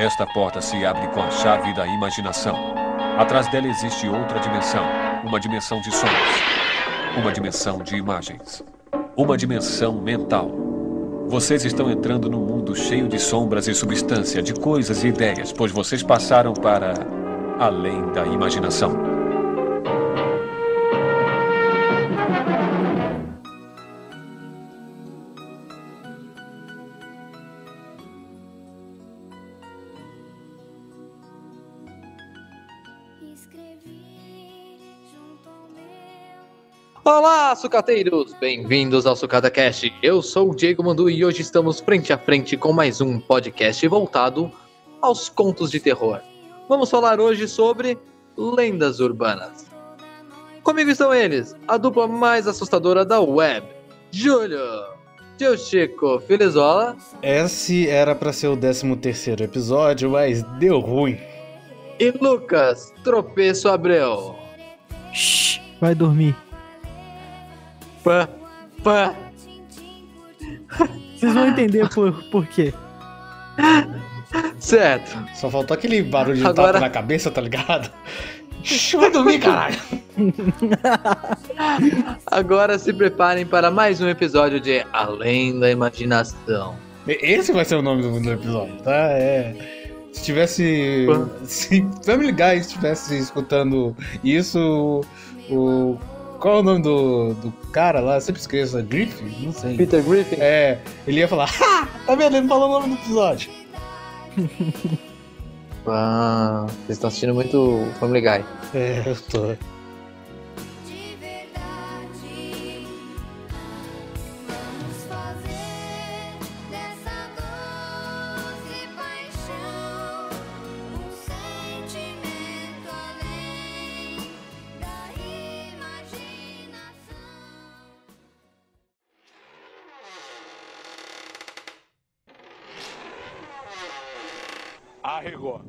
Esta porta se abre com a chave da imaginação. Atrás dela existe outra dimensão, uma dimensão de sons, uma dimensão de imagens, uma dimensão mental. Vocês estão entrando num mundo cheio de sombras e substância, de coisas e ideias, pois vocês passaram para além da imaginação. Sucateiros! Bem-vindos ao Sucata Cast. Eu sou o Diego Mandu e hoje estamos frente a frente com mais um podcast voltado aos contos de terror. Vamos falar hoje sobre lendas urbanas. Comigo estão eles, a dupla mais assustadora da web, Júlio, Tio Chico, Filizola. Esse era para ser o 13 terceiro episódio, mas deu ruim. E Lucas, Tropeço Abreu. Shhh, vai dormir. Pã, pã. Vocês vão entender por, por quê. Certo. Só faltou aquele barulho de Agora- tapa na cabeça, tá ligado? Vai dormir, caralho! Agora se preparem para mais um episódio de Além da Imaginação. Esse vai ser o nome do, do episódio, tá? É. Se tivesse. Se Family Guy estivesse escutando isso, o. Qual é o nome do, do cara lá? Eu sempre esqueço, é Griffin? Não sei. Peter Griffin? É, ele ia falar, ha! Tá vendo? Ele não falou o nome do episódio. Ah, vocês estão assistindo muito Family Guy. É, eu tô. Arregou.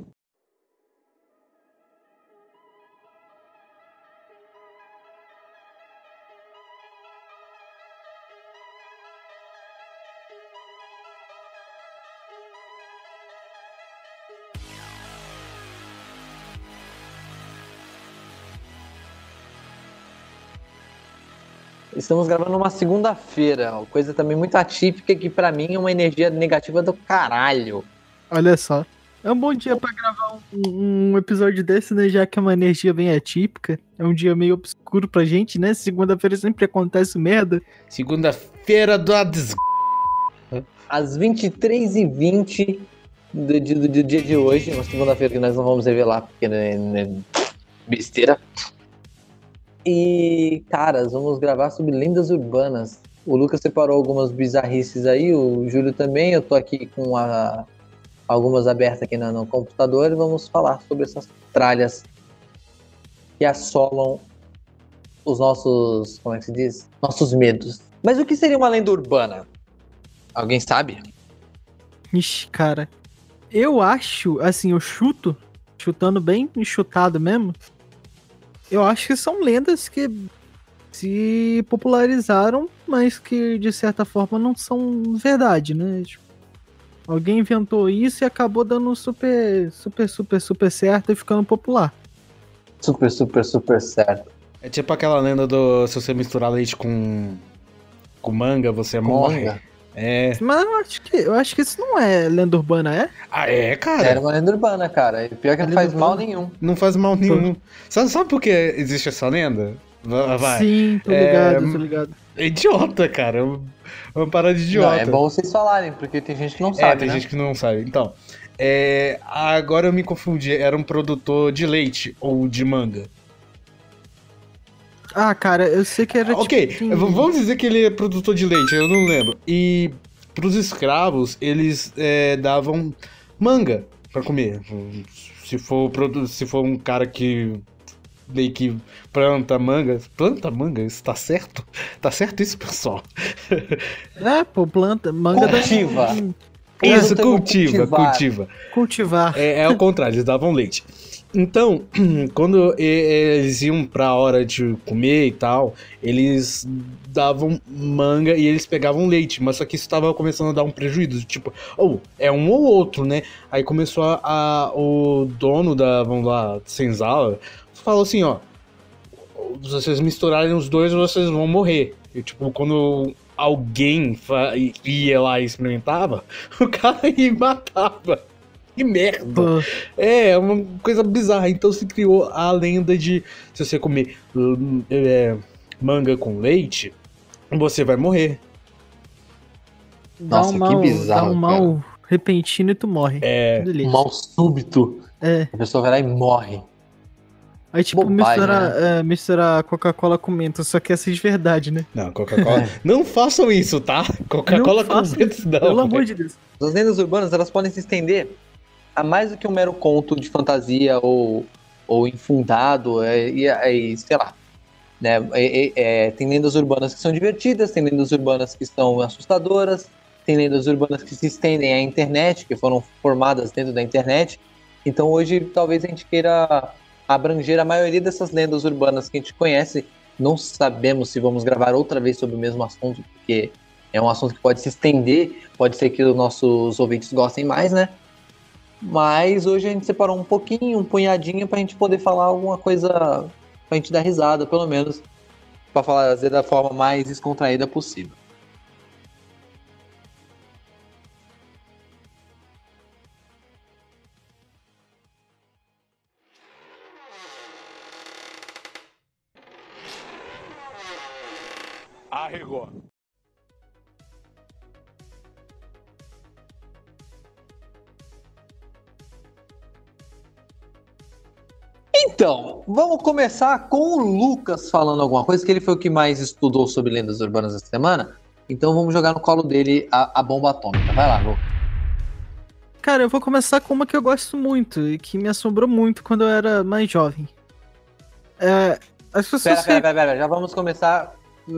Estamos gravando numa segunda-feira, uma coisa também muito atípica que pra mim é uma energia negativa do caralho. Olha só. É um bom dia pra gravar um, um episódio desse, né? Já que é uma energia bem atípica. É um dia meio obscuro pra gente, né? Segunda-feira sempre acontece merda. Segunda-feira do des... Às 23h20 do, dia- do- do dia de hoje, uma segunda-feira que nós não vamos revelar porque é, é besteira. E, caras, vamos gravar sobre lendas urbanas. O Lucas separou algumas bizarrices aí, o Júlio também. Eu tô aqui com a- algumas abertas aqui no, no computador e vamos falar sobre essas tralhas que assolam os nossos, como é que se diz? Nossos medos. Mas o que seria uma lenda urbana? Alguém sabe? Ixi, cara. Eu acho, assim, eu chuto, chutando bem chutado mesmo. Eu acho que são lendas que se popularizaram, mas que de certa forma não são verdade, né? Tipo, alguém inventou isso e acabou dando super, super, super, super certo e ficando popular. Super, super, super certo. É tipo aquela lenda do se você misturar leite com, com manga, você Com morre. manga? É. Mas eu acho que eu acho que isso não é lenda urbana, é? Ah, é, cara. Era uma lenda urbana, cara. E pior que É não faz mal urbana? nenhum. Não faz mal nenhum. Sabe, sabe por que existe essa lenda? Vai. Sim, tô É, ligado, tô ligado. É idiota, cara. É é uma parada de Não, idiota. é bom vocês falarem, porque tem gente que não É, sabe, tem né? gente que não sabe. Então, é, agora eu me confundi. Era um produtor de leite ou de manga? Ah, cara, eu sei que era ok, tipo, vamos dizer que ele é produtor de leite, eu não lembro. E pros escravos, eles é, davam manga pra comer. Se for, se for um cara que meio que planta manga. Planta manga? Isso tá certo? Tá certo isso, pessoal? É, pô, planta, manga da- Cultiva. Isso, Planta, eu vou cultiva, cultiva. cultivar. É, é o contrário, eles davam leite. Então, quando eles iam pra hora de comer e tal, eles davam manga e eles pegavam leite, mas só que isso tava começando a dar um prejuízo, tipo, ou é um ou outro, né? Aí começou a, a- o dono da, vamos lá, senzala, falou assim, ó, se vocês misturarem os dois, vocês vão morrer. E tipo, quando alguém ia lá e experimentava, o cara ia e matava. Que merda! É, é uma coisa bizarra. Então se criou a lenda de se você comer hum, é, manga com leite, você vai morrer. dá Nossa, um que mal, bizarro, dá um mal repentino e tu morre. É. Que. Um mal súbito. É. A pessoa vai lá e morre. Aí, tipo, Bobagem, misturar, é, misturar Coca-Cola com menta, só que essa é de verdade, né? Não, Coca-Cola. não façam isso, tá? Coca-Cola com leite não. Pelo amor de Deus. As lendas urbanas elas podem se estender a mais do que um mero conto de fantasia ou, ou infundado, é, e, e, sei lá. Né? É, é, é, tem lendas urbanas que são divertidas, tem lendas urbanas que são assustadoras, tem lendas urbanas que se estendem à internet, que foram formadas dentro da internet. Então hoje talvez a gente queira abranger a maioria dessas lendas urbanas que a gente conhece. Não sabemos se vamos gravar outra vez sobre o mesmo assunto, porque é um assunto que pode se estender, pode ser que os nossos ouvintes gostem mais, né? Mas hoje a gente separou um pouquinho, um punhadinho, pra gente poder falar alguma coisa, pra gente dar risada, pelo menos, pra fazer da forma mais descontraída possível. Arregou. Então, vamos começar com o Lucas falando alguma coisa, que ele foi o que mais estudou sobre lendas urbanas essa semana. Então vamos jogar no colo dele a, a bomba atômica. Vai lá, Lu. Cara, eu vou começar com uma que eu gosto muito e que me assombrou muito quando eu era mais jovem. É, as pessoas. Pera, pera, pera, pera, já vamos começar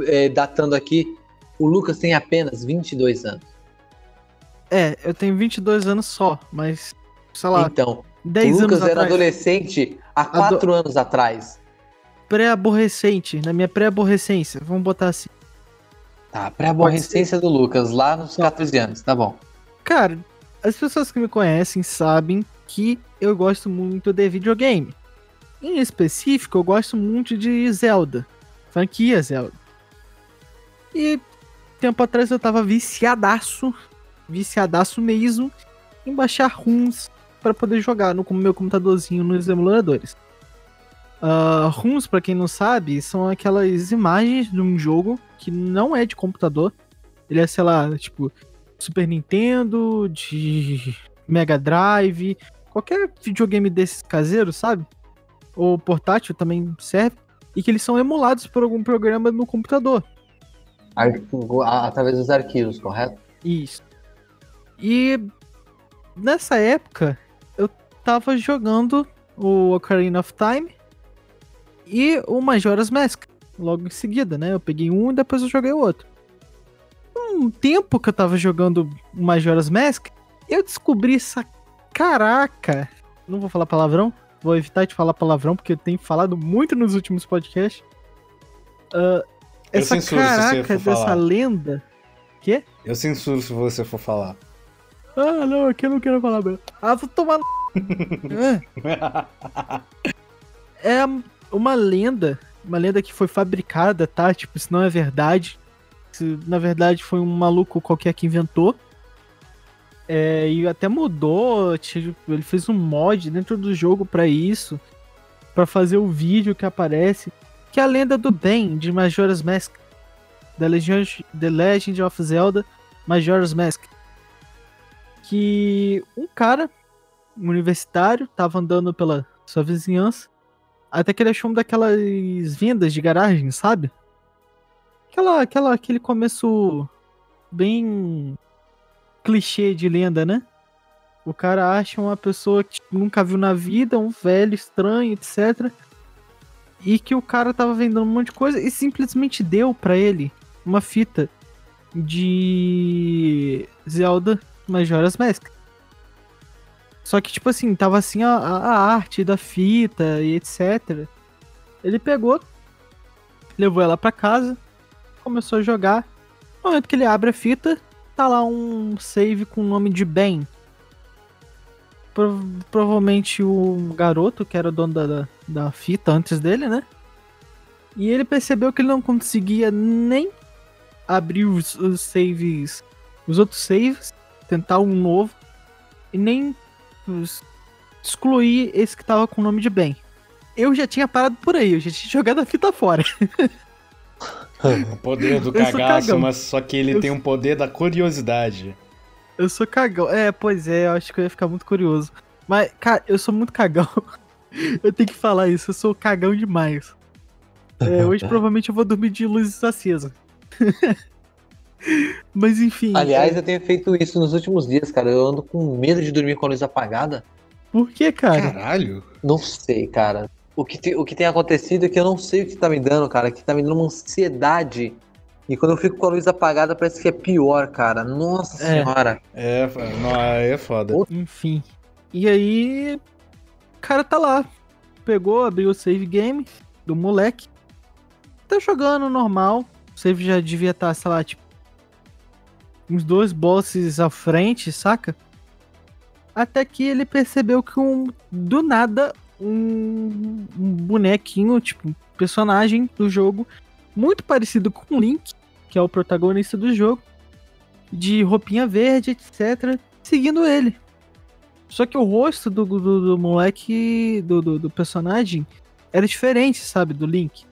é, datando aqui. O Lucas tem apenas 22 anos. É, eu tenho 22 anos só, mas. Sei lá, Então, 10 o Lucas era atrás. adolescente há 4 anos atrás. Pré-aborrecente, na minha pré-aborrecência, vamos botar assim. Tá, pré-aborrecência do Lucas, lá nos 14 anos, tá bom. Cara, as pessoas que me conhecem sabem que eu gosto muito de videogame. Em específico, eu gosto muito de Zelda. Franquia Zelda. E tempo atrás eu tava viciadaço, viciadaço mesmo, em baixar ROMs para poder jogar no meu computadorzinho nos emuladores. Uh, ROMs, pra quem não sabe, são aquelas imagens de um jogo que não é de computador. Ele é, sei lá, tipo, Super Nintendo, de Mega Drive, qualquer videogame desses caseiros, sabe? Ou portátil também serve. E que eles são emulados por algum programa no computador. Ar- a- Através dos arquivos, correto? Isso. E nessa época eu tava jogando o Ocarina of Time e o Majora's Mask. Logo em seguida, né? Eu peguei um e depois eu joguei o outro. Um tempo que eu tava jogando o Majora's Mask, eu descobri essa. Caraca! Não vou falar palavrão. Vou evitar de falar palavrão, porque eu tenho falado muito nos últimos podcasts. Ah, Eu essa censuro se você caraca for dessa falar. lenda. Quê? Eu censuro se você for falar. Ah, não, aqui eu não quero falar mesmo. Ah, vou tomar no... É. É uma lenda, uma lenda que foi fabricada, tá? Tipo, isso não é verdade. Isso, na verdade, foi um maluco qualquer que inventou. É, e até mudou, ele fez um mod dentro do jogo pra isso, Pra fazer o vídeo que aparece, que é a lenda do Ben de Majora's Mask, The Legend, The Legend of Zelda Majora's Mask que um cara, um universitário, tava andando pela sua vizinhança, até que ele achou uma daquelas vendas de garagem, sabe? Aquela, aquela, aquele começo bem clichê de lenda, né? O cara acha uma pessoa que nunca viu na vida, um velho estranho, etc. E que o cara tava vendendo um monte de coisa e simplesmente deu pra ele uma fita de Zelda Majora's Mask. Só que, tipo assim, tava assim a, a- arte da fita e etc. Ele pegou, levou ela pra casa, começou a jogar. No momento que ele abre a fita, tá lá um save com o nome de Ben. Pro- provavelmente o garoto, que era o dono da, da, da fita antes dele, né? E ele percebeu que ele não conseguia nem abrir os, os saves, os outros saves, tentar um novo, e nem os- excluir esse que tava com o nome de Ben. Eu já tinha parado por aí, eu já tinha jogado a fita fora. O poder do cagaço, mas só que ele Eu tem um poder da curiosidade. Eu sou cagão. É, pois é, eu acho que eu ia ficar muito curioso. Mas, cara, eu sou muito cagão. Eu tenho que falar isso, eu sou cagão demais. É, hoje provavelmente eu vou dormir de luzes acesas. Mas enfim. Aliás, é, eu tenho feito isso nos últimos dias, cara. Eu ando com medo de dormir com a luz apagada. por que, cara? Caralho. Não sei, cara. O que, te- o que tem acontecido é que eu não sei o que tá me dando, cara. Que tá me dando uma ansiedade. E quando eu fico com a luz apagada, parece que é pior, cara. Nossa É. senhora. É, não, aí é foda. Enfim. E aí. O cara tá lá. Pegou, abriu o save game do moleque. Tá jogando normal. O save já devia estar, sei lá, tipo. Uns dois bosses à frente, saca? Até que ele percebeu que um. Do nada, um, um bonequinho, tipo, um personagem do jogo, muito parecido com o Link, que é o protagonista do jogo, de roupinha verde, etc., seguindo ele. Só que o rosto do, do, do moleque, do, do, do personagem, era diferente, sabe, do Link.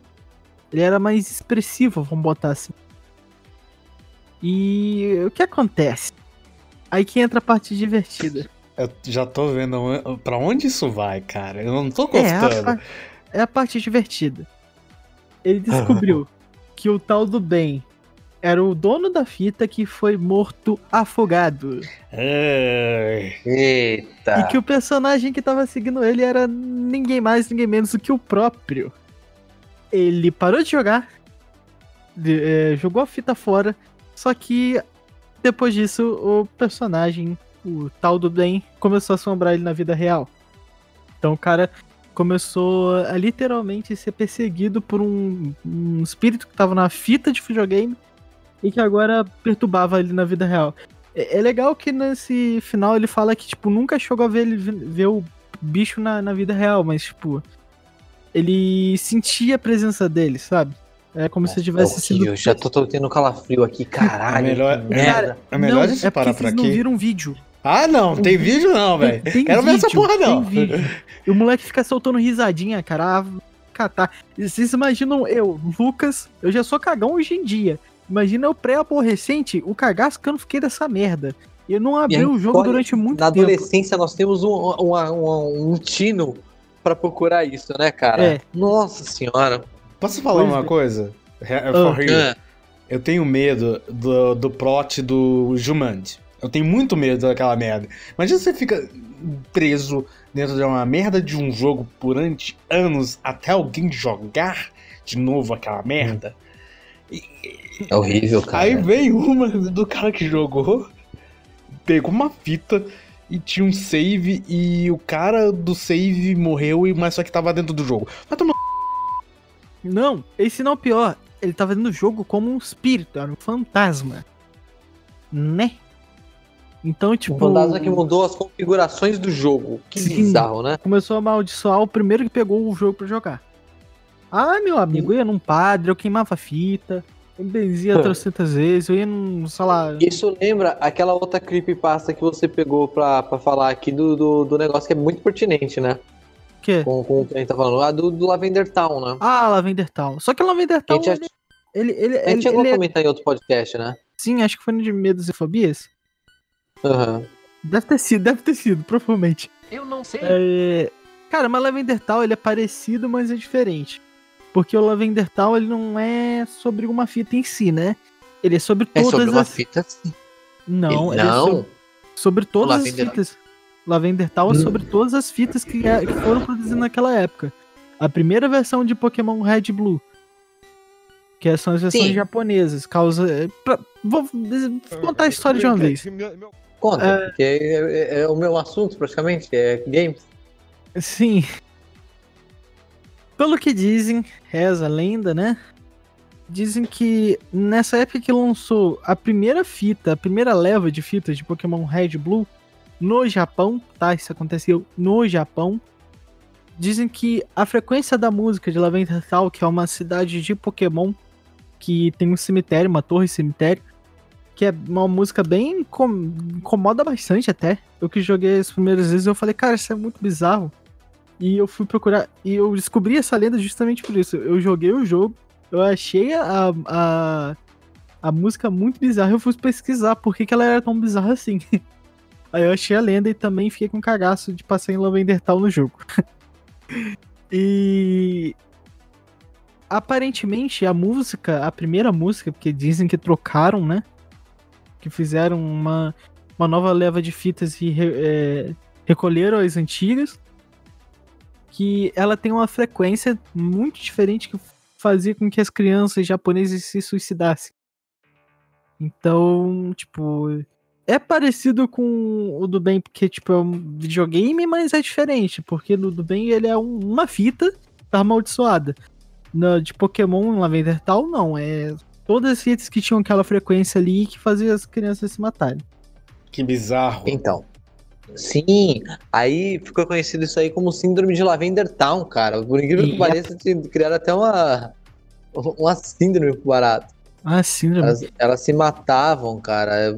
Ele era mais expressivo, vamos botar assim. E o que acontece? Aí que entra a parte divertida. Eu já tô vendo pra onde isso vai, cara. Eu não tô É a, gostando. pa- é a parte divertida. Ele descobriu que o tal do bem era o dono da fita que foi morto afogado. Eita. E que o personagem que tava seguindo ele era ninguém mais, ninguém menos do que o próprio. Ele parou de jogar, de- é, jogou a fita fora, só que depois disso o personagem, o tal do Ben, começou a assombrar ele na vida real. Então o cara começou a literalmente ser perseguido por um, um espírito que tava na fita de videogame e que agora perturbava ele na vida real. É, é legal que nesse final ele fala que, tipo, nunca chegou a ver, ele, ver o bicho na, na vida real, mas, tipo, ele sentia a presença dele, sabe? É como se tivesse Nossa, sido. Eu já tô, tô tendo calafrio aqui, caralho. É melhor- que merda. Cara, é melhor não, a gente é parar porque por vocês não aqui. viram um vídeo. Ah, não, tem vídeo não, velho. Tem Quero ver essa porra não. Tem vídeo. E o moleque fica soltando risadinha, cara. Ah, catar. Vocês imaginam eu, Lucas, eu já sou cagão hoje em dia. Imagina eu pré-aborrecente, o cagaço que eu não fiquei dessa merda. Eu não abri o jogo durante muito Na tempo. adolescência nós temos um, uma- uma- um tino pra procurar isso, né, cara? É. Nossa senhora. Posso falar Pois uma é. coisa? Re- Ah. É. Eu tenho medo do, do plot do Jumanji. Eu tenho muito medo daquela merda. Imagina você fica preso dentro de uma merda de um jogo durante anos até alguém jogar de novo aquela merda. É horrível, cara. Aí vem uma do cara que jogou, pegou uma fita e tinha um save e o cara do save morreu, e mas só que tava dentro do jogo. Vai tomar Não, esse não é o pior. Ele tava dentro do jogo como um espírito, era um fantasma. Né? Então, tipo. Um fantasma que mudou as configurações do jogo. Que Sim. bizarro, né? Começou a amaldiçoar o primeiro que pegou o jogo pra jogar. Ah, meu amigo, eu ia num padre, eu queimava fita, eu benzia trocentas vezes, eu ia num, sei lá. Isso lembra aquela outra creepypasta que você pegou pra, pra falar aqui do, do, do negócio que é muito pertinente, né? O quê? Com, com o que a gente tá falando. Ah, do, do Lavender Town, né? Ah, Lavender Town. Só que o Lavender A Town, gente, já- ele, ele, ele, a gente ele, chegou ele a é- comentar em outro podcast, né? sim, acho que foi no de Medos e Fobias. Aham. Deve ter sido, deve ter sido, provavelmente. Eu não sei. É... Cara, mas Lavender Town ele é parecido, mas é diferente. Porque o Lavender Town ele não é sobre uma fita em si, né? Ele é sobre É todas sobre uma as. fita, sim. Não, ele é não. sobre, sobre todas as Lavender- fitas. Lavender Town é Hum. sobre todas as fitas que, é- que foram produzidas naquela época. A primeira versão de Pokémon Red e Blue. Que são as versões Sim. japonesas. Causa. é, pra- vou vou contar a história de uma vez. Conta, porque é, é- é o meu assunto praticamente, é games. Sim. Pelo que dizem, reza a lenda, né? Dizem que nessa época que lançou a primeira fita, a primeira leva de fitas de Pokémon Red Blue no Japão, tá? Isso aconteceu no Japão. Dizem que a frequência da música de Lavender Town, que é uma cidade de Pokémon que tem um cemitério, uma torre cemitério, que é uma música bem incom- incomoda bastante até. Eu que joguei as primeiras vezes eu falei, cara, isso é muito bizarro. E eu fui procurar. E eu descobri essa lenda justamente por isso. Eu joguei o jogo, eu achei a, a, a música muito bizarra. Eu fui pesquisar por que, que ela era tão bizarra assim. Aí eu achei a lenda e também fiquei com cagaço de passar em Lavender Town no jogo. e. Aparentemente, a música, a primeira música, porque dizem que trocaram, né? Que fizeram uma, uma nova leva de fitas e re- é, recolheram as antigas que ela tem uma frequência muito diferente que fazia com que as crianças japonesas se suicidassem. Então, tipo, é parecido com o do bem porque tipo é um videogame, mas é diferente, porque no do bem ele é um- uma fita tá amaldiçoada. Na de Pokémon Lavender Tal não, é todas as fitas que tinham aquela frequência ali que fazia as crianças se matarem. Que bizarro. Então. Sim, aí ficou conhecido isso aí como síndrome de Lavender Town, cara. Por incrível que pareça, criaram até uma, uma síndrome pro barato. Ah, síndrome. Elas, elas se matavam, cara, é,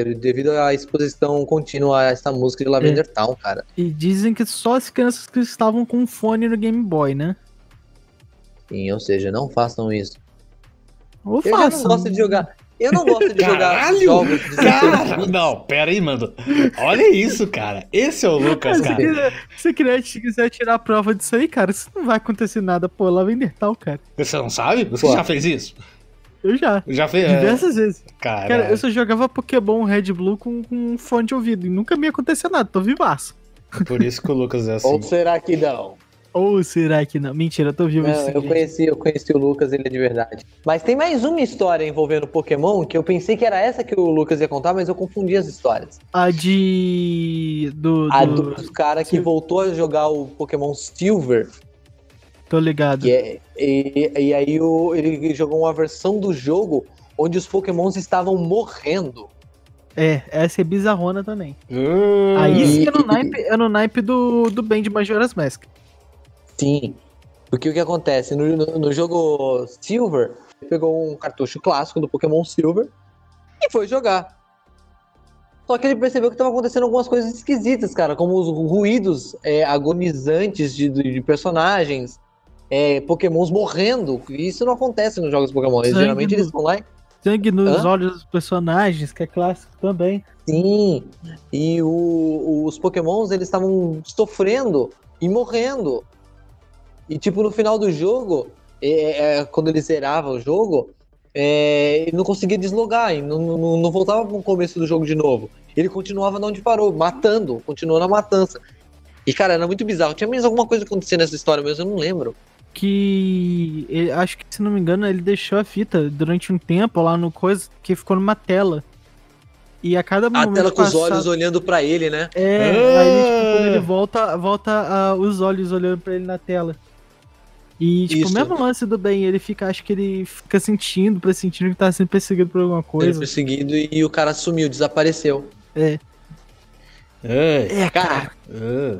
é, devido à exposição contínua a essa música de Lavender Town, cara. E dizem que só as crianças que estavam com fone no Game Boy, né? Sim, ou seja, não façam isso. Ou Eu já não gosto de jogar. Eu não gosto de jogar Caralho! jogos de Cara, não, pera aí, mano. Olha isso, cara. Esse é o Lucas, Se cara. quiser, se quiser, se quiser tirar a prova disso aí, cara, isso não vai acontecer nada. Pô, Lavender Tal, cara. Você não sabe? Você Pô. já fez isso? Eu já. Já fez? É, Diversas vezes. cara, Cara, eu só jogava Pokémon Red Blue com, com um fone de ouvido e nunca me aconteceu nada, tô vivaço. por isso que o Lucas é assim. Ou será que não? Ou será que não? Mentira, eu tô vivo Não, eu gente. conheci, eu conheci o Lucas, ele é de verdade. Mas tem mais uma história envolvendo Pokémon que eu pensei que era essa que o Lucas ia contar, mas eu confundi as histórias. A de. Do. A do- dos cara que voltou a jogar o Pokémon Silver, Tô ligado. que é, e, e aí o- ele jogou uma versão do jogo onde os Pokémons estavam morrendo. É, essa é bizarrona também. Hum, Aí sim é no e- naipe, é no naipe do, do bem de Majora's Mask. Sim. Porque o que acontece? No, no- no jogo Silver, ele pegou um cartucho clássico do Pokémon Silver e foi jogar. Só que ele percebeu que estava acontecendo algumas coisas esquisitas, cara, como os ruídos é, agonizantes de, de- personagens, é, Pokémons morrendo. Isso não acontece nos jogos Pokémon. Eles, geralmente no- eles vão lá e Sangue nos Hã? olhos dos personagens, que é clássico também. Sim, e o- os pokémons eles estavam sofrendo e morrendo. E tipo, no final do jogo, é, é, quando ele zerava o jogo, é, ele não conseguia deslogar, não, não, não voltava pro começo do jogo de novo. Ele continuava de onde parou, matando, continuando a matança. E cara, era muito bizarro. Tinha mais alguma coisa acontecendo nessa história, mas eu não lembro. Que ele- acho que, se não me engano, ele deixou a fita durante um tempo lá no coisa que ficou numa tela. E a cada A momento tela com os passado- olhos olhando pra ele, né? É, Ah! aí tipo, quando ele volta, volta ah, os olhos olhando pra ele na tela. E, tipo, Isso. o mesmo lance do bem, ele fica, acho que ele fica sentindo, pressentindo que tá sendo perseguido por alguma Ele coisa. perseguido e o cara sumiu, desapareceu. Ai, É, Cara, ah.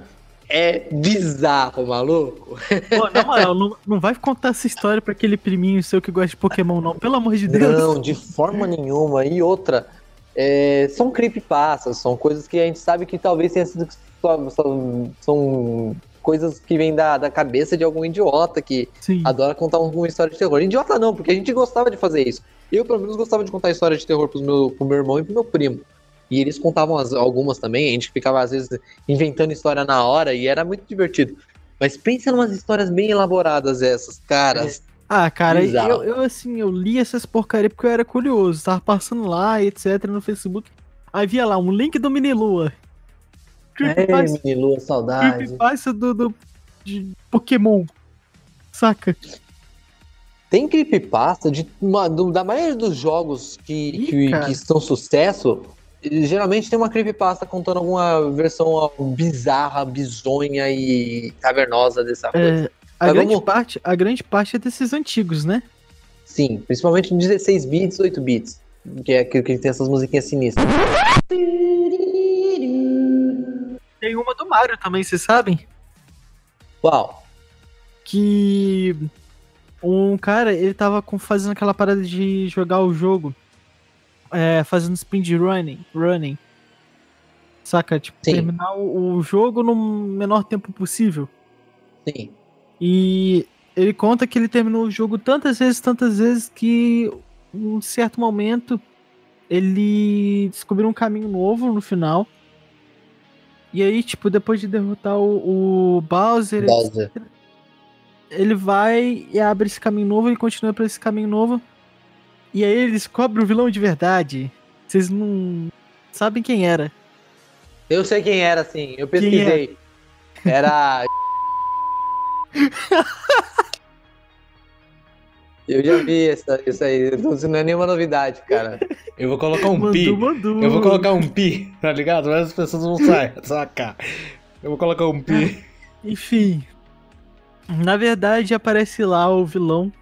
é bizarro, maluco. Pô, na moral, não, não vai contar essa história pra aquele priminho seu que gosta de Pokémon, não. Pelo amor de Deus. Não, de forma nenhuma. E outra, é, são creepypastas, são coisas que a gente sabe que talvez tenha sido são coisas que vêm da, da cabeça de algum idiota que Sim. adora contar uma história de terror. Idiota não, porque a gente gostava de fazer isso. Eu, pelo menos, gostava de contar história de terror pros meu, pro meu irmão e pro meu primo. E eles contavam as- algumas também, a gente ficava, às vezes, inventando história na hora e era muito divertido. Mas pensa em umas histórias bem elaboradas essas, caras. Ah, cara, eu, eu, assim, eu li essas porcaria porque eu era curioso. Tava passando lá, etc, no Facebook. Aí via lá, um link do Minilua. É, Creepypasta, Minilua, saudade. creepypasta do, do de Pokémon. Saca? Tem creepypasta de uma, do- da maioria dos jogos que, Ih, que, que são sucesso. Geralmente tem uma creepypasta contando alguma versão bizarra, bizonha e cavernosa dessa coisa. É, a, Mas grande vamos- parte, a grande parte é desses antigos, né? Sim, principalmente em 16 bits, 8 bits. Que é aquilo que tem essas musiquinhas sinistras. Tem uma do Mario também, vocês sabem? Uau! Que um cara, ele tava com- fazendo aquela parada de jogar o jogo, é, fazendo speed running, running. Saca? Tipo, Sim. terminar o, o jogo no menor tempo possível. Sim. E ele conta que ele terminou o jogo tantas vezes, tantas vezes, que um certo momento ele descobriu um caminho novo no final. E aí, tipo, depois de derrotar o, o Bowser, Bowser. ele vai e abre esse caminho novo e continua pra esse caminho novo. E aí ele descobre o vilão de verdade. Vocês não sabem quem era. Eu sei quem era, sim. Eu pesquisei. Era. Eu já vi essa, isso aí. Isso não é nenhuma novidade, cara. Eu vou colocar um pi. Mandou, mandou. Eu vou colocar um pi, tá ligado? Mas as pessoas vão sair, sacar. Eu vou colocar um pi. Enfim. Na verdade, aparece lá o vilão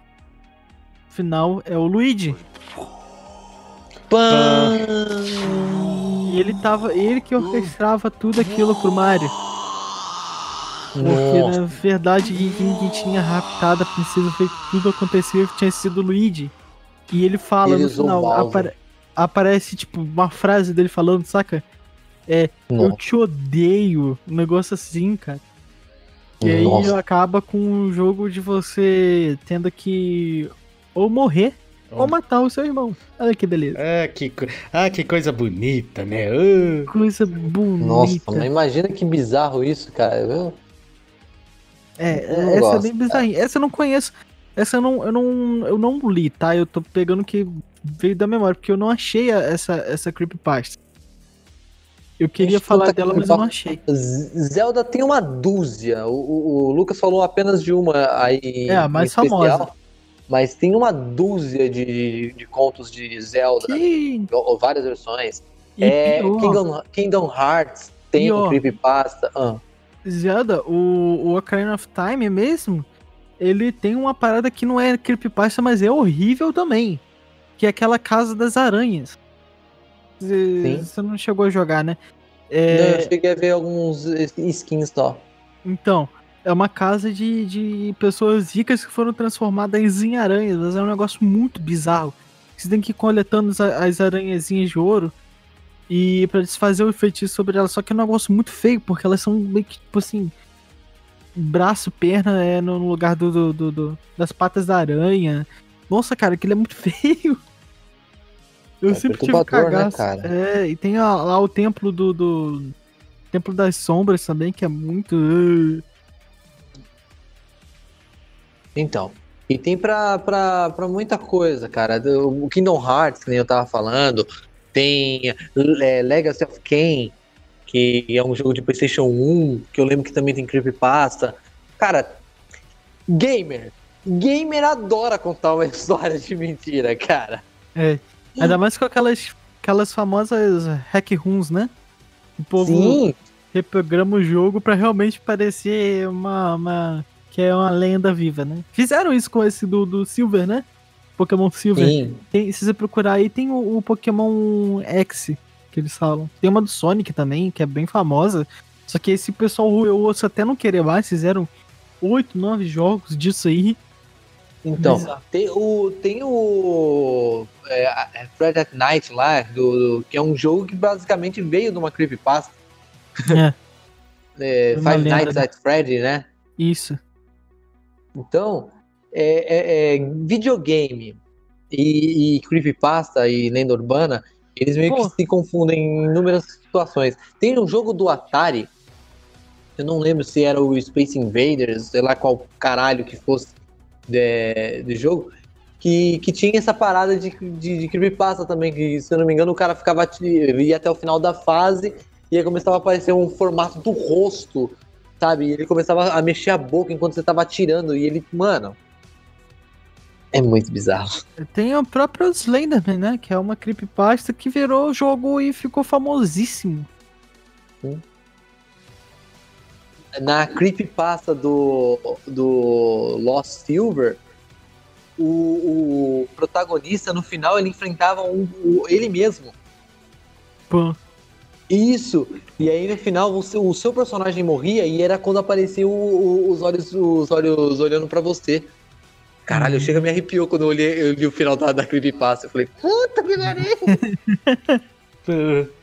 final é o Luigi. Pã! E ele tava. Ele que orquestrava tudo aquilo pro Mario. Porque Nossa. na verdade quem, quem tinha raptado a princesa foi tudo aconteceu tinha sido o Luigi. E ele fala Ele no final, apare- aparece tipo uma frase dele falando, saca? Eu Nossa. te odeio. Um negócio assim, cara. E aí Nossa. acaba com o jogo de você tendo que ou morrer ou matar o seu irmão. Olha que beleza. Ah, que, co- ah, que coisa bonita, né? Ah. Coisa bonita. Nossa, mas imagina que bizarro isso, cara. É, não essa é gosto, bem bizarrinha. Essa eu não conheço. Essa eu não, eu não, eu não li, tá? Eu tô pegando o que veio da memória, porque eu não achei a- essa, essa creepypasta. Eu queria Escuta falar dela, mas eu não achei. Zelda tem uma dúzia. O, o- o Lucas falou apenas de uma aí. É, a mais especial, famosa. Mas tem uma dúzia de, de contos de Zelda, Que... ou, ou várias versões. E é, pior, Kingdom, Kingdom Hearts tem Pior. um creepypasta. Ah, Zelda, o, o Ocarina of Time mesmo, ele tem uma parada que não é creepypasta, mas é horrível também. Que é aquela Casa das Aranhas. Sim. Você não chegou a jogar, né? não, É, eu cheguei a ver alguns skins só. Então, é uma casa de, de pessoas ricas que foram transformadas em aranhas, é um negócio muito bizarro. Você tem que ir coletando as, as aranhazinhas de ouro e para desfazer o feitiço sobre elas. Só que é um negócio muito feio, porque elas são meio que, tipo assim, braço, perna é no lugar do, do- do- do- das patas da aranha. Nossa, cara, aquilo é muito feio. Eu É sempre tive né, cagaço. cara? É, e tem a- lá o templo do, do Templo das Sombras também, que é muito. uh, Então. E tem pra, pra, pra muita coisa, cara. O Kingdom Hearts, que nem eu tava falando. Tem é, Legacy of Kain, que é um jogo de PlayStation 1, que eu lembro que também tem creepypasta. Cara, gamer. Gamer adora contar uma história de mentira, cara. É. Ainda mais com aquelas, aquelas famosas hack runs, né? O povo Sim, reprograma o jogo pra realmente parecer uma, uma. que é uma lenda viva, né? Fizeram isso com esse do, do Silver, né? Pokémon Silver. sim. Tem, se você procurar aí, tem o, o Pokémon X, que eles falam. Tem uma do Sonic também, que é bem famosa. Só que esse pessoal, eu ouço até não querer mais, fizeram oito, nove jogos disso aí. Então, Bizarro. tem o, tem o é, a- é Fred at Night lá, do, do- que é um jogo que basicamente veio de uma creepypasta. É, É, Five Nights né? at Freddy, né? isso. Então, é, é- é videogame e, e creepypasta e lenda urbana, eles meio Pô. que se confundem em inúmeras situações. Tem um jogo do Atari, eu não lembro se era o Space Invaders, sei lá qual caralho que fosse de, de jogo, que, que tinha essa parada de, de, de creepypasta também, que se eu não me engano o cara ficava, ia até o final da fase e aí começava a aparecer um formato do rosto, sabe? E ele começava a mexer a boca enquanto você tava atirando e ele, mano... É muito bizarro. Tem o próprio Slenderman, né? Que é uma creepypasta que virou jogo e ficou famosíssimo. Na creepypasta do, do Lost Silver, o, o protagonista, no final, ele enfrentava um- o- ele mesmo. Pô. Isso! E aí no final o seu, o seu personagem morria e era quando aparecia o- o- os, olhos, os olhos olhando pra você. Caralho, eu chega me arrepiou quando eu olhei, eu li o final da, da creepypasta. Eu falei, puta que pariu!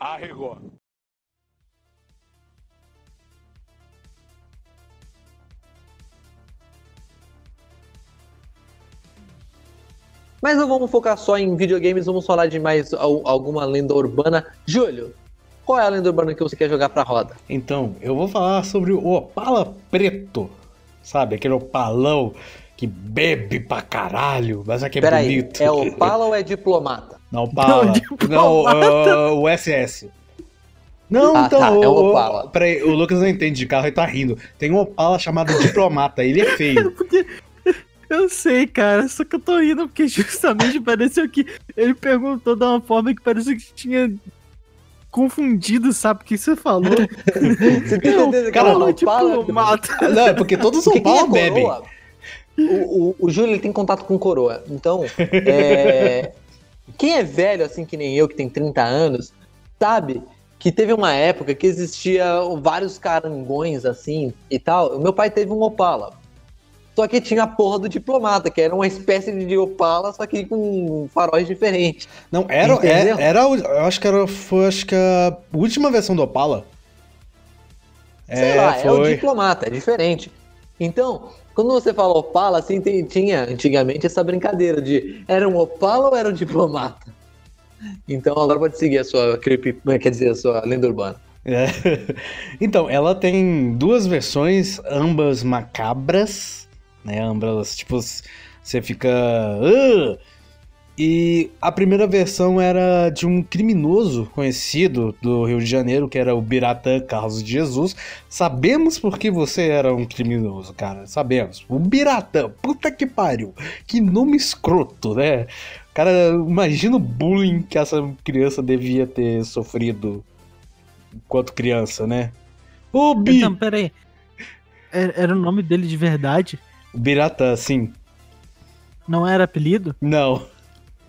Arregou. Mas não vamos focar só em videogames, vamos falar de mais al- alguma lenda urbana. Júlio, qual é a lenda urbana que você quer jogar pra roda? Então, eu vou falar sobre o Opala Preto. Sabe, aquele opalão que bebe pra caralho, mas é que é Peraí, bonito. é Opala ou é diplomata? Não, Opala. Não, Não, diplomata. ah, o SS. Não, Ah, então, tá, é o o, Opala. Peraí, o Lucas não entende de carro e tá rindo. Tem um Opala chamado Diplomata, ele é feio. Eu sei, cara, só que eu tô rindo porque justamente pareceu que ele perguntou de uma forma que parecia que tinha confundido, sabe? O que você falou? Você tem certeza que cara, é uma Falou Opala? diplomata. Não, é porque todos os Porque quem é Opala bebem. coroa, o, o, o Júlio ele tem contato com coroa. Então, é, quem é velho, assim que nem eu, que tem 30 anos, sabe que teve uma época que existia vários carangões assim e tal. O meu pai teve um Opala. Só que tinha a porra do diplomata, que era uma espécie de Opala, só que com faróis diferentes. Não, era, Entendeu? era, era eu acho que era, foi acho que a última versão do Opala. Sei lá, é o diplomata, é diferente. Então, quando você fala Opala, assim, tem- tinha antigamente essa brincadeira de era um Opala ou era um diplomata? Então agora pode seguir a sua creepy, quer dizer, a sua lenda urbana. É. Então, ela tem duas versões, ambas macabras, né? Ambas, tipo, você fica. "Ah!" E a primeira versão era de um criminoso conhecido do Rio de Janeiro, que era o Biratã Carlos de Jesus. Sabemos por que você era um criminoso, cara. Sabemos. O Biratã, puta que pariu. Que nome escroto, né? Cara, imagina o bullying que essa criança devia ter sofrido enquanto criança, né? Ô, Bi! Então, peraí. Era, era o nome dele de verdade? O Biratã, sim. Não era apelido? Não.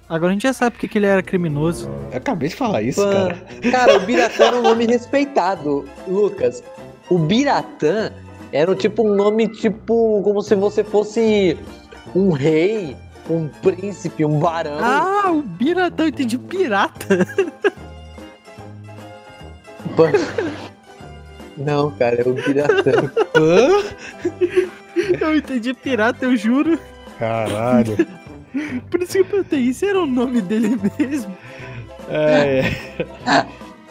Agora a gente já sabe porque que ele era criminoso. Eu acabei de falar isso, Pan- cara. Cara, o Biratã era um nome respeitado, Lucas. O Biratã era tipo um nome tipo como se você fosse um rei, um príncipe, um barão. Ah, o Biratã, eu entendi pirata. Pan- Não, cara, é o Biratã. Hã? Eu entendi pirata, eu juro. Caralho. Por isso que eu perguntei, isso era o nome dele mesmo? É, é.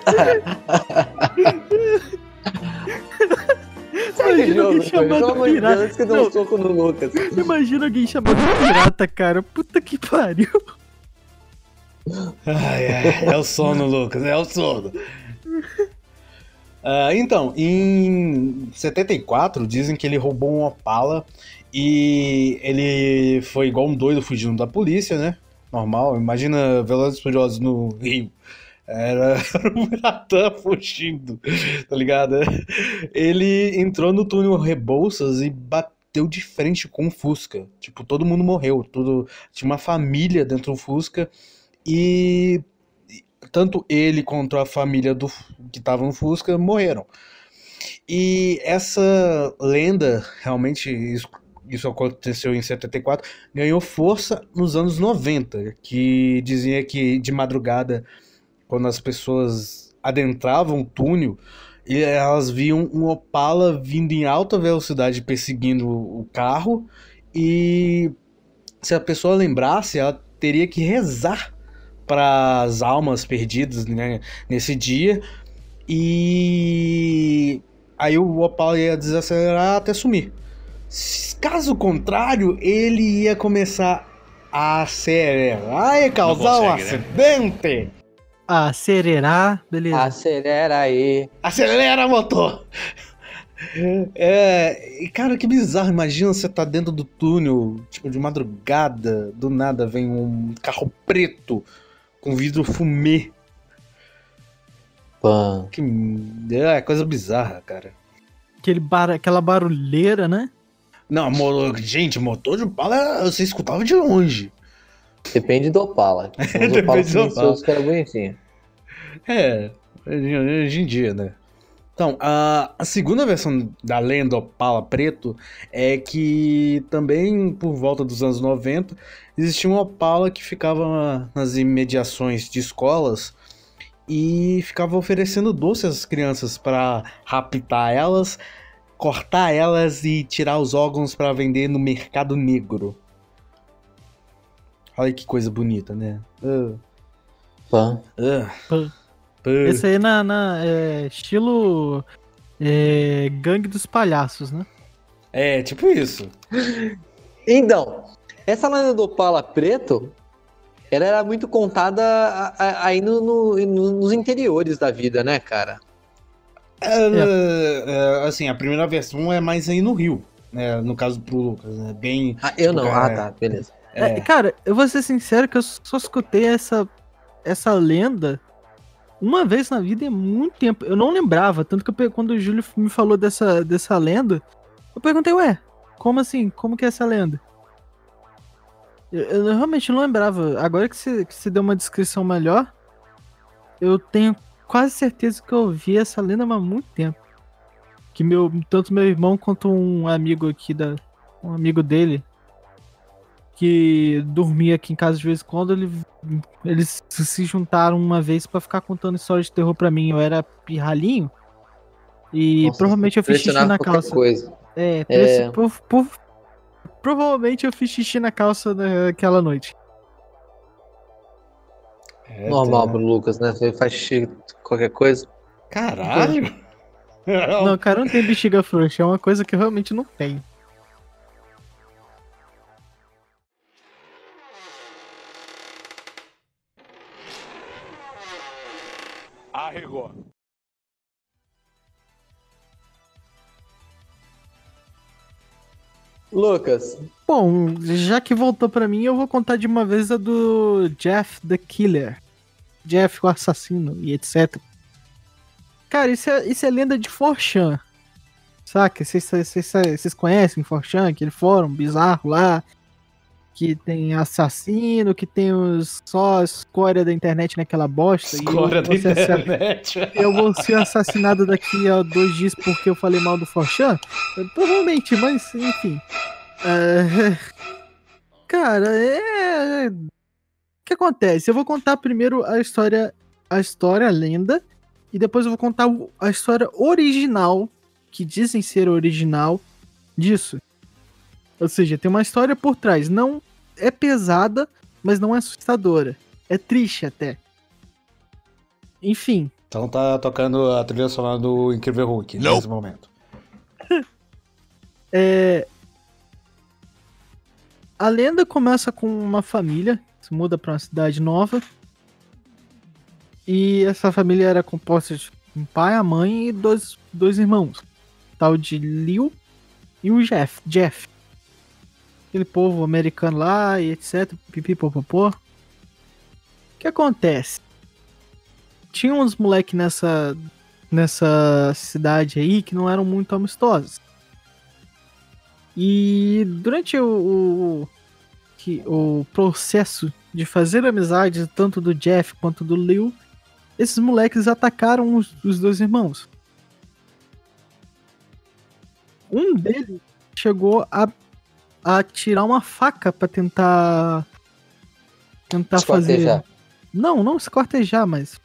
Imagina alguém chamado de Deus, pirata. antes que eu dê um Não. soco no Lucas. Imagina alguém chamado pirata, cara. Puta que pariu. Ai, ai, é o sono, Lucas, é o sono. Ah, então, em 74, dizem que ele roubou um Opala e ele foi igual um doido fugindo da polícia, né? Normal, imagina Velozes Furiosos no Rio. Era, um Biratã fugindo, tá ligado? Ele entrou no túnel Rebouças e bateu de frente com o Fusca. Tipo, todo mundo morreu, tudo, tinha uma família dentro do Fusca e tanto ele quanto a família do que estava no Fusca morreram. E essa lenda, realmente, isso, isso aconteceu em 74, ganhou força nos anos 90, que dizia que de madrugada, quando as pessoas adentravam o túnel, elas viam um Opala vindo em alta velocidade perseguindo o carro, e se a pessoa lembrasse, ela teria que rezar para as almas perdidas né, nesse dia. E aí o Opala ia desacelerar até sumir. Caso contrário, ele ia começar a acelerar e causar um consegue, né? acidente. Acelerar, beleza. Acelera aí. Acelera, motor! É, e cara, que bizarro. Imagina você tá dentro do túnel, tipo, de madrugada, do nada vem um carro preto com vidro fumê. Pan. Que é coisa bizarra, cara. Aquele bar... Aquela barulheira, né? Não, mo- gente, motor de bala você escutava de longe. Depende do Opala. Os Depende Opala do silenciosos que era bonitinho. É, hoje em dia, né? Então, a, a segunda versão da lenda Opala Preto é que também por volta dos anos 90 existia um Opala que ficava nas imediações de escolas e ficava oferecendo doces às crianças para raptar elas, cortar elas e tirar os órgãos para vender no mercado negro. Olha que coisa bonita, né? Ah, Pan. ah, Pã. Esse aí na, na é, estilo é, gangue dos palhaços, né? É, tipo isso. Então, essa lenda do Opala Preto, ela era muito contada aí no- no- no- nos interiores da vida, né, cara? É, é, assim, a primeira versão é mais aí no Rio, né? No caso pro Lucas, né? Bem. Ah, eu Tipo, não. cara, Ah, tá, beleza. É, É, cara, eu vou ser sincero que eu só escutei essa, essa lenda uma vez na vida há muito tempo. Eu não lembrava, tanto que eu, quando o Júlio me falou dessa, dessa lenda, eu perguntei, ué, como assim? Como que é essa lenda? Eu, eu realmente não lembrava. Agora que você, que deu uma descrição melhor, eu tenho quase certeza que eu ouvi essa lenda há muito tempo. Que meu, tanto meu irmão quanto um amigo aqui da. Um amigo dele, que dormia aqui em casa de vez em quando, ele, eles se juntaram uma vez pra ficar contando histórias de terror pra mim. Eu era pirralhinho. E Nossa, provavelmente eu fiz xixi na calça. Coisa. É, É. por- por- provavelmente eu fiz xixi na calça naquela noite. é, Normal tá. pro Lucas, né? Você faz xixi, qualquer coisa. Caralho! Não, cara, não tem bexiga frouxa, é uma coisa que eu realmente não tenho. Arregou. Lucas, Bom, já que voltou pra mim, eu vou contar de uma vez a do Jeff the Killer. Jeff o assassino e etc. Cara, isso é, isso é lenda de Forchan. Saca? Vocês conhecem Forchan, aquele fórum bizarro lá? Que tem assassino, que tem os, só a escória da internet naquela bosta. eu Escória da vou ser internet. eu vou ser assassinado daqui a dois dias porque eu falei mal do Forchan? Provavelmente, mas enfim. É, Cara, é. O que acontece? Eu vou contar primeiro a história, a história, a lenda, e depois eu vou contar a história original, que dizem ser original disso. Ou seja, tem uma história por trás. Não é pesada, mas não é assustadora. É triste até. Enfim, Então tá tocando a trilha sonora do Incrível Hulk Não. nesse momento. É... A lenda começa com uma família se muda para uma cidade nova. E essa família era composta de um pai, a mãe e dois, dois irmãos. Tal de Liu e o Jeff. Jeff. Aquele povo americano lá e etc. Pipi popopô. O que acontece? Tinha uns moleque nessa, nessa cidade aí que não eram muito amistosos. E durante o, o, que, o processo de fazer amizade, tanto do Jeff quanto do Liu, esses moleques atacaram os, os dois irmãos. Um deles chegou a, a tirar uma faca pra tentar. Tentar fazer. Esquartejar. Não, não escortejar, mas.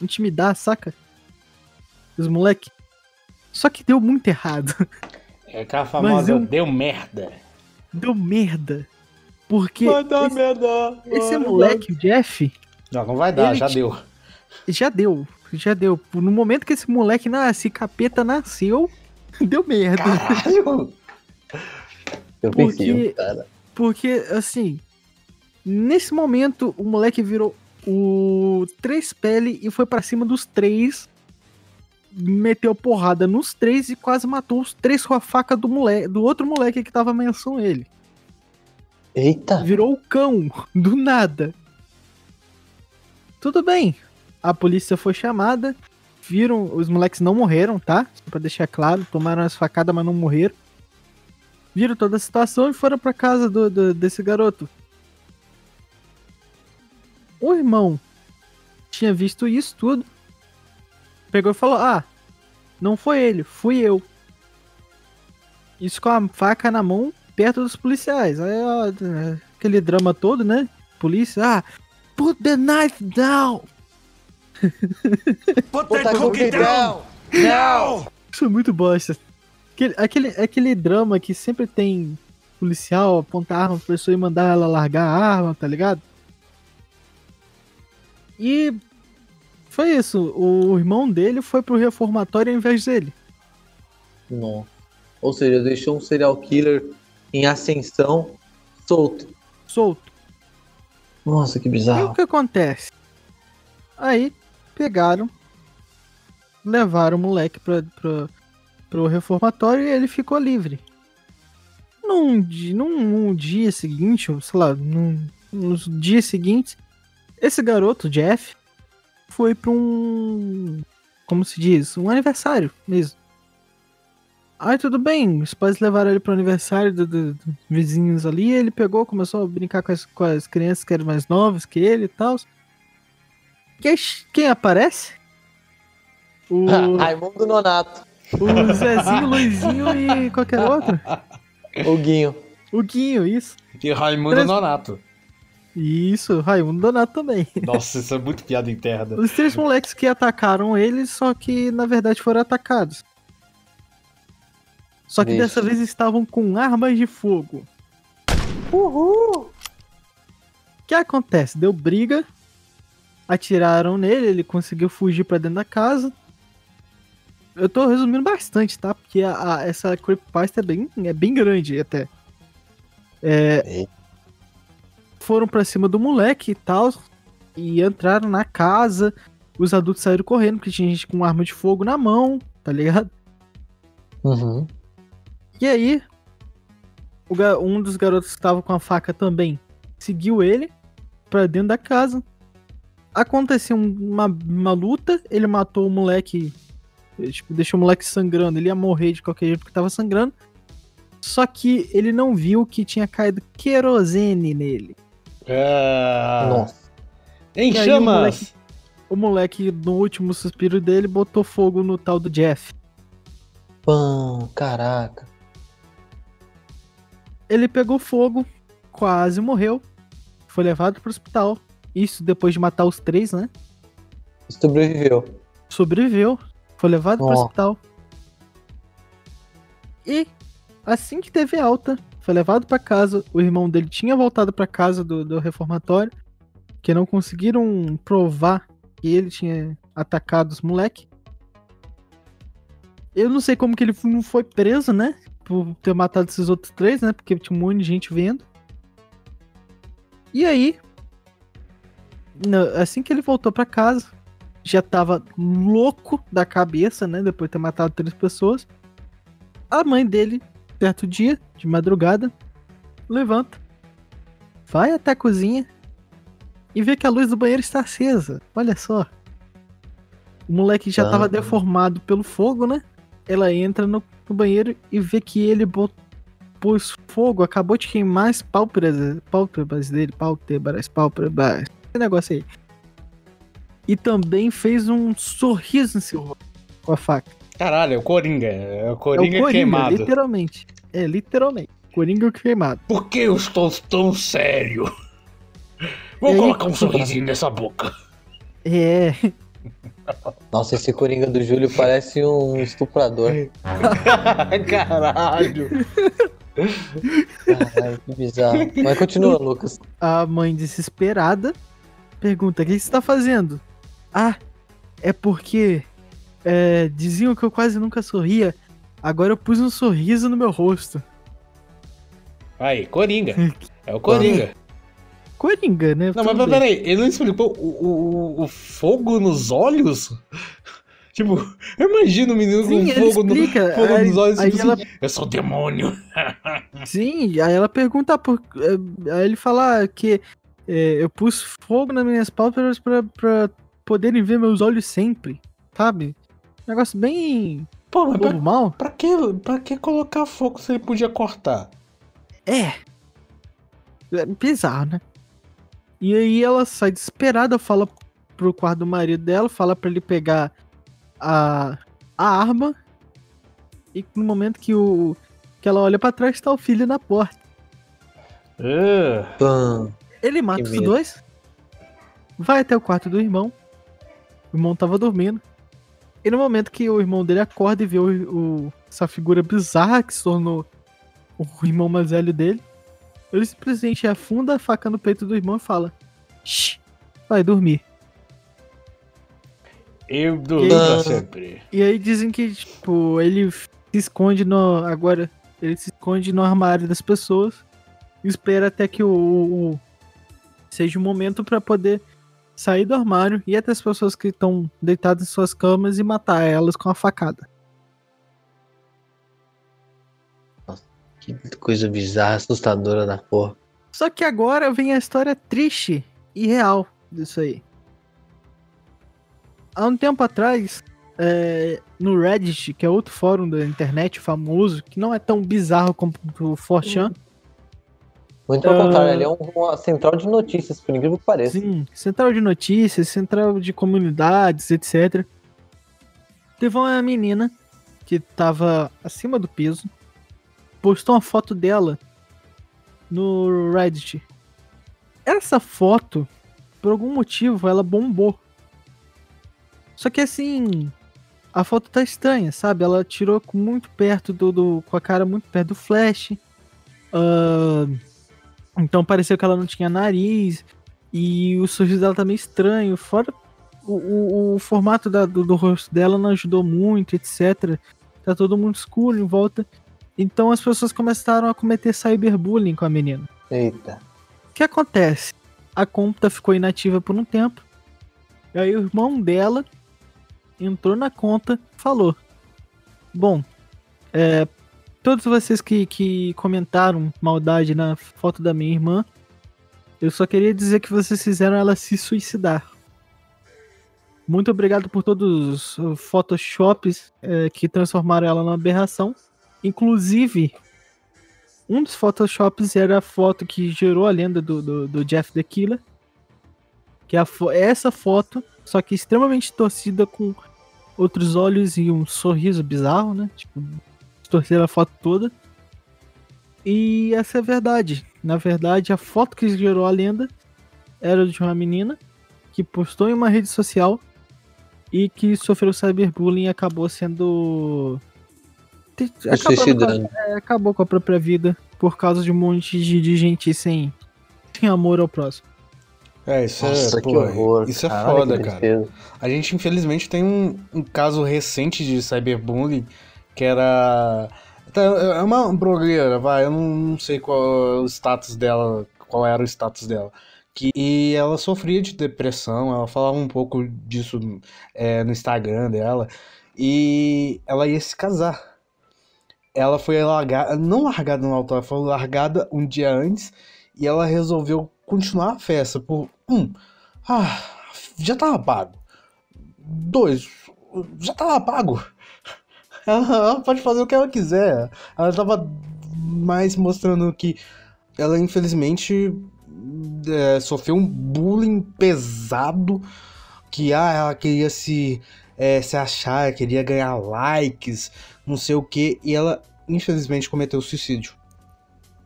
Intimidar, saca? Os moleque. Só que deu muito errado. É aquela famosa eu- deu merda. Deu merda. Porque Vai dar esse, merda. esse vai moleque, o Jeff, Não, não vai dar, já te- deu. já deu. já deu. No momento que esse moleque nasce, capeta nasceu, deu merda. Caralho! Eu Porque- pensei, cara. Porque, assim, nesse momento, o moleque virou o três pele e foi pra cima dos três. Meteu porrada nos três e quase matou os três com a faca do moleque, do outro moleque que tava ameaçando ele. Eita! Virou o cão, do nada. Tudo bem. A polícia foi chamada. Viram, os moleques não morreram, tá? Só pra deixar claro. Tomaram as facadas, mas não morreram. Viram toda a situação e foram pra casa do, do- desse garoto. O irmão tinha visto isso tudo. Pegou e falou: Ah, não foi ele, fui eu. Isso com a faca na mão, perto dos policiais. Aí, ó, aquele drama todo, né? Polícia, ah, put the knife down. Put that cookie down! Não! Now! Isso é muito bosta. Aquele, aquele, aquele drama que sempre tem policial apontar a arma pra pessoa e mandar ela largar a arma, tá ligado? E foi isso. O irmão dele foi pro reformatório ao invés dele. Não. Ou seja, deixou um serial killer em ascensão solto. Solto. Nossa, que E o bizarro. que acontece? Aí pegaram, levaram o moleque pra, pra, pro reformatório e ele ficou livre. Num, num, num dia seguinte, ou sei lá, num, nos dias seguintes, esse garoto, Jeff, foi pra um. Como se diz? Um aniversário mesmo. Aí tudo bem, os pais levaram ele pro aniversário do- do- dos vizinhos ali, ele pegou, começou a brincar com as, com as crianças que eram mais novas que ele e tal. Quem, quem aparece? O, Raimundo Nonato. O Zezinho, Luizinho e qualquer outro. O Guinho. O Guinho, isso. E Raimundo Três- Nonato. Isso, Raimundo Donato também. Nossa, isso é muito piada interna. Os três moleques que atacaram ele, só que na verdade foram atacados. Só que Vixe. dessa vez estavam com armas de fogo. Uhul! O que acontece? Deu briga, atiraram nele, ele conseguiu fugir pra dentro da casa. Eu tô resumindo bastante, tá? Porque a, a- essa creepypasta é bem, é bem grande até. É, foram pra cima do moleque e tal, e entraram na casa. Os adultos saíram correndo, porque tinha gente com arma de fogo na mão, tá ligado? Uhum. E aí, um dos garotos que estava com a faca também seguiu ele pra dentro da casa. Aconteceu um- uma, uma luta, ele matou o moleque, eh, tipo, deixou o moleque sangrando. Ele ia morrer de qualquer jeito porque tava sangrando. Só que ele não viu que tinha caído querosene nele. Ah, Nossa. em E aí, o chamas! moleque- O moleque, no último suspiro dele, botou fogo no tal do Jeff. Pão, caraca. Ele pegou fogo, quase morreu, foi levado pro hospital. Isso depois de matar os três, né? Sobreviveu. Sobreviveu, foi levado pro Ó. hospital. E assim que teve alta, foi levado pra casa. O irmão dele tinha voltado pra casa do, do reformatório, que não conseguiram provar que ele tinha atacado os moleque. Eu não sei como que ele não foi preso, né? Por ter matado esses outros três, né? Porque tinha um monte de gente vendo. E aí, assim que ele voltou pra casa, já tava louco da cabeça, né? Depois de ter matado três pessoas. A mãe dele, certo dia, de madrugada, levanta, vai até a cozinha e vê que a luz do banheiro está acesa. Olha só. O moleque já tava Ah. deformado pelo fogo, né? Ela entra no, no banheiro e vê que ele bot- pôs fogo, acabou de queimar as pálpebras, pálpebras dele, pálpebras, pálpebras, esse negócio aí. E também fez um sorriso em seu rosto com a faca. Caralho, é o Coringa. É o É o Coringa, Coringa, queimado. literalmente. É, literalmente. Coringa queimado. Por que eu estou tão sério? Vou E aí, colocar um sorrisinho nessa boca. É, Nossa, esse Coringa do Júlio parece um estuprador. Caralho. Caralho, que bizarro. Mas continua, Lucas. a mãe desesperada pergunta: O que você tá fazendo? Ah, é porque é, diziam que eu quase nunca sorria. Agora eu pus um sorriso no meu rosto. Aí, Coringa. É o Coringa. Coringa, né? Não, Tudo mas bem. peraí, ele não explicou o, o, o fogo nos olhos? Tipo, eu imagino o menino Sim, com fogo, no, fogo aí, nos olhos aí tipo ela, assim, eu sou demônio. Sim, aí ela pergunta por. é, Aí ele fala que é, eu pus fogo nas minhas pálpebras pra, pra poderem ver meus olhos sempre, sabe? Negócio bem. Pô, mas pra, mal. pra, que, pra que colocar fogo se ele podia cortar? É. É bizarro, né? E aí ela sai desesperada, fala pro quarto do marido dela, fala pra ele pegar a, a arma. E no momento que o que ela olha pra trás, tá o filho na porta. Pam. Ele mata os medo. dois. Vai até o quarto do irmão. O irmão tava dormindo. E no momento que o irmão dele acorda e vê o, o- essa figura bizarra que se tornou o irmão mais velho dele, ele simplesmente afunda a faca no peito do irmão e fala: Shh, vai dormir. eu durmo pra sempre. E aí dizem que, tipo, ele se esconde no. Agora, ele se esconde no armário das pessoas. E espera até que o. o- o- seja o momento pra poder sair do armário e ir até as pessoas que estão deitadas em suas camas e matar elas com a facada. Que coisa bizarra, assustadora da porra. Só que agora vem a história triste e real disso aí. Há um tempo atrás, é, no Reddit, que é outro fórum da internet famoso, que não é tão bizarro como o 4chan, Muito pelo Ah. contrário, ele é um- uma central de notícias, por incrível que pareça. Sim, central de notícias, central de comunidades, etc. Teve uma menina que tava acima do peso, postou uma foto dela no Reddit. Essa foto, por algum motivo, ela bombou. Só que assim, a foto tá estranha, sabe? Ela tirou muito perto do, do- com a cara muito perto do flash. Ah, então pareceu que ela não tinha nariz. E o sorriso dela tá meio estranho. Fora o, o- o formato da- do, do rosto dela não ajudou muito, etc. Tá todo mundo escuro em volta. Então as pessoas começaram a cometer cyberbullying com a menina. Eita. O que acontece? A conta ficou inativa por um tempo. E aí o irmão dela entrou na conta e falou: Bom, é, todos vocês que, que comentaram maldade na foto da minha irmã, eu só queria dizer que vocês fizeram ela se suicidar. Muito obrigado por todos os photoshops é, que transformaram ela numa aberração. Inclusive, um dos photoshops era a foto que gerou a lenda do, do, do Jeff the Killer. Que é fo- é essa foto, só que extremamente torcida com outros olhos e um sorriso bizarro, né? Tipo, torcer a foto toda. E essa é a verdade. Na verdade, a foto que gerou a lenda era de uma menina que postou em uma rede social e que sofreu cyberbullying e acabou sendo. te- Se acabando com a- suicidando. é, acabou com a própria vida por causa de um monte de, de gente sem, sem amor ao próximo. É, isso Nossa, é, que pô, horror. isso é cara, olha foda, que cara. A gente, infelizmente, tem um, um caso recente de cyberbullying que era. tá, É uma blogueira, vai, eu não, sei qual o status dela, qual era o status dela. Que, e ela sofria de depressão, ela falava um pouco disso é, no Instagram dela. E ela ia se casar. Ela foi largada, não largada no altar, foi largada um dia antes. E ela resolveu continuar a festa por um. Ah, já tava pago. Dois, já tava pago. Ela, pode fazer o que ela quiser. Ela tava mais mostrando que ela, infelizmente, é, sofreu um bullying pesado. Que ah, ela queria se, é, se achar, queria ganhar likes, não sei o que. E ela, infelizmente, cometeu suicídio.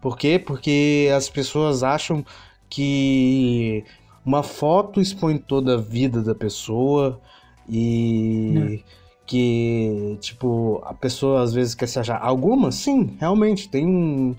Por quê? Porque as pessoas acham que uma foto expõe toda a vida da pessoa e que, tipo, a pessoa às vezes quer se achar. Algumas, sim, realmente, tem.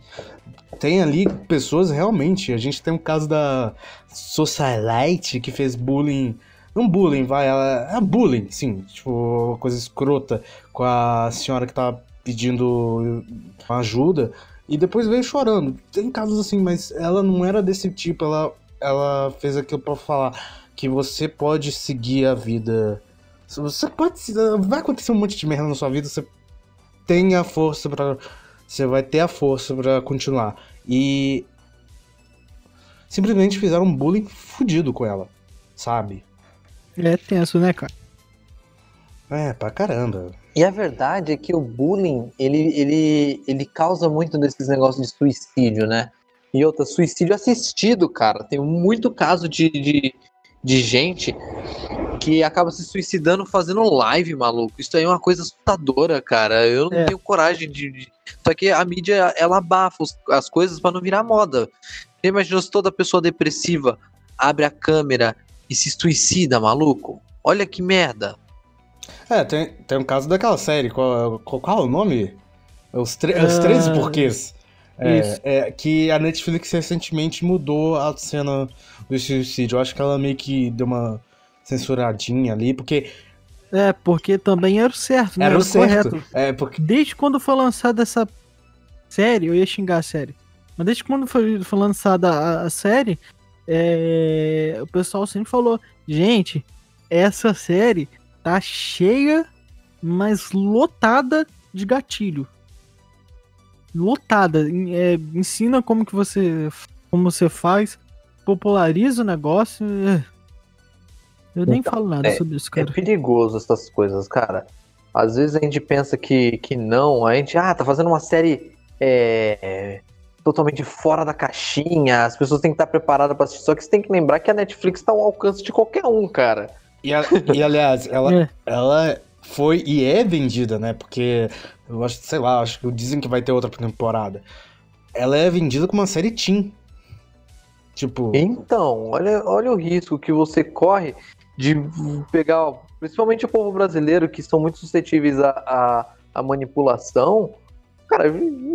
Tem ali pessoas realmente. A gente tem um caso da Socialite que fez bullying Não bullying, vai, ela é bullying, sim. Tipo, coisa escrota com a senhora que tá pedindo ajuda e depois veio chorando. Tem casos assim, mas ela não era desse tipo, ela, ela fez aquilo pra falar que você pode seguir a vida. Você pode. Vai acontecer um monte de merda na sua vida, você tem a força pra. Você vai ter a força pra continuar. E. Simplesmente fizeram um bullying fudido com ela, sabe? É tenso, né, cara? É, pra caramba. E a verdade é que o bullying, ele, ele, ele causa muito desses negócios de suicídio, né? E outra, suicídio assistido, cara. Tem muito caso de, de, de gente que acaba se suicidando fazendo live, maluco. Isso aí é uma coisa assustadora, cara. Eu não É. tenho coragem de, de- Só que a mídia, ela abafa os- as coisas pra não virar moda. Você imaginou se toda pessoa depressiva abre a câmera e se suicida, maluco? Olha que merda. É, tem, tem um caso daquela série, qual, qual, qual é o nome? Os, tre os Ah, 13 porquês. É, é, que a Netflix recentemente mudou a cena do suicídio. Eu acho que ela meio que deu uma censuradinha ali, porque É, porque também era o certo, né? era o certo. correto. É, porque Desde quando foi lançada essa série, eu ia xingar a série. Mas desde quando foi, foi lançada a, a série, é, o pessoal sempre falou: gente, essa série tá cheia, mas lotada de gatilho. Lotada. É, ensina como que você. Como você faz, populariza o negócio. é. Eu nem Então, falo nada é- sobre isso, É cara. perigoso essas coisas, cara. Às vezes a gente pensa que, que não, a gente, ah, tá fazendo uma série é, totalmente fora da caixinha, as pessoas têm que estar preparadas pra assistir. Só que você tem que lembrar que a Netflix tá ao alcance de qualquer um, cara. E, a- e, aliás, ela, É. ela foi e é vendida, né? Porque eu acho, sei lá, acho que dizem que vai ter outra temporada. Ela é vendida como uma série teen. Tipo, Então, olha, olha o risco que você corre de pegar, principalmente o povo brasileiro, que são muito suscetíveis à, à, à manipulação. Cara,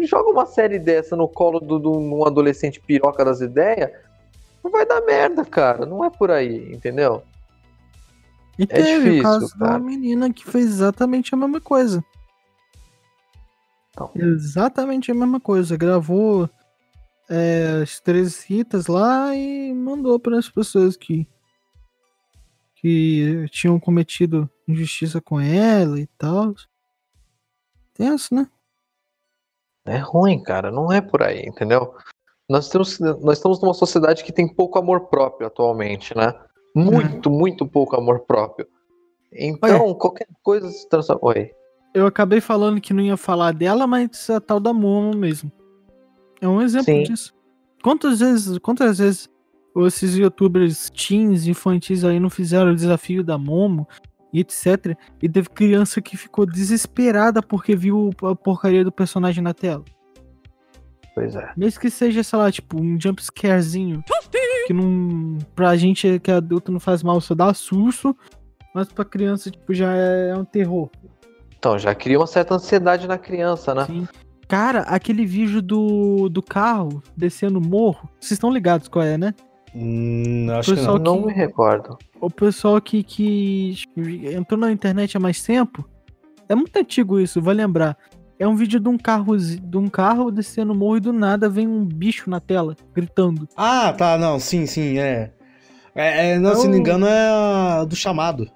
joga uma série dessa no colo de um adolescente piroca das ideias, não vai dar merda, cara. Não é por aí, entendeu? E teve É difícil, o caso de cara. uma menina que fez exatamente a mesma coisa. Então. Exatamente a mesma coisa. Gravou é, as três citas lá e mandou para as pessoas que que tinham cometido injustiça com ela e tal. Tenso, né? É ruim, cara. Não é por aí, entendeu? Nós, temos, nós estamos numa sociedade que tem pouco amor próprio atualmente, né? Muito, muito pouco amor próprio. Então, qualquer coisa se transforma. Oi. Eu acabei falando que não ia falar dela, mas a tal da Momo mesmo. É um exemplo Sim. disso. Quantas vezes, quantas vezes esses youtubers teens infantis aí não fizeram o desafio da Momo e etc. E teve criança que ficou desesperada porque viu a porcaria do personagem na tela. Pois é. Mesmo que seja, sei lá, tipo, um jumpscarezinho. Que não. Pra gente que é adulto não faz mal, só dá susto. Mas pra criança, tipo, já é um terror. Então, já cria uma certa ansiedade na criança, né? Sim. Cara, aquele vídeo do, do carro descendo o morro, vocês estão ligados qual é, né? hum, acho que não. Não me recordo. O pessoal que, que entrou na internet há mais tempo, é muito antigo isso, vai lembrar. É um vídeo de um carro, de um carro descendo o morro e do nada vem um bicho na tela, gritando. Ah, tá, não, sim, sim, é. É, é, não, se não me Eu- engano, é a do chamado.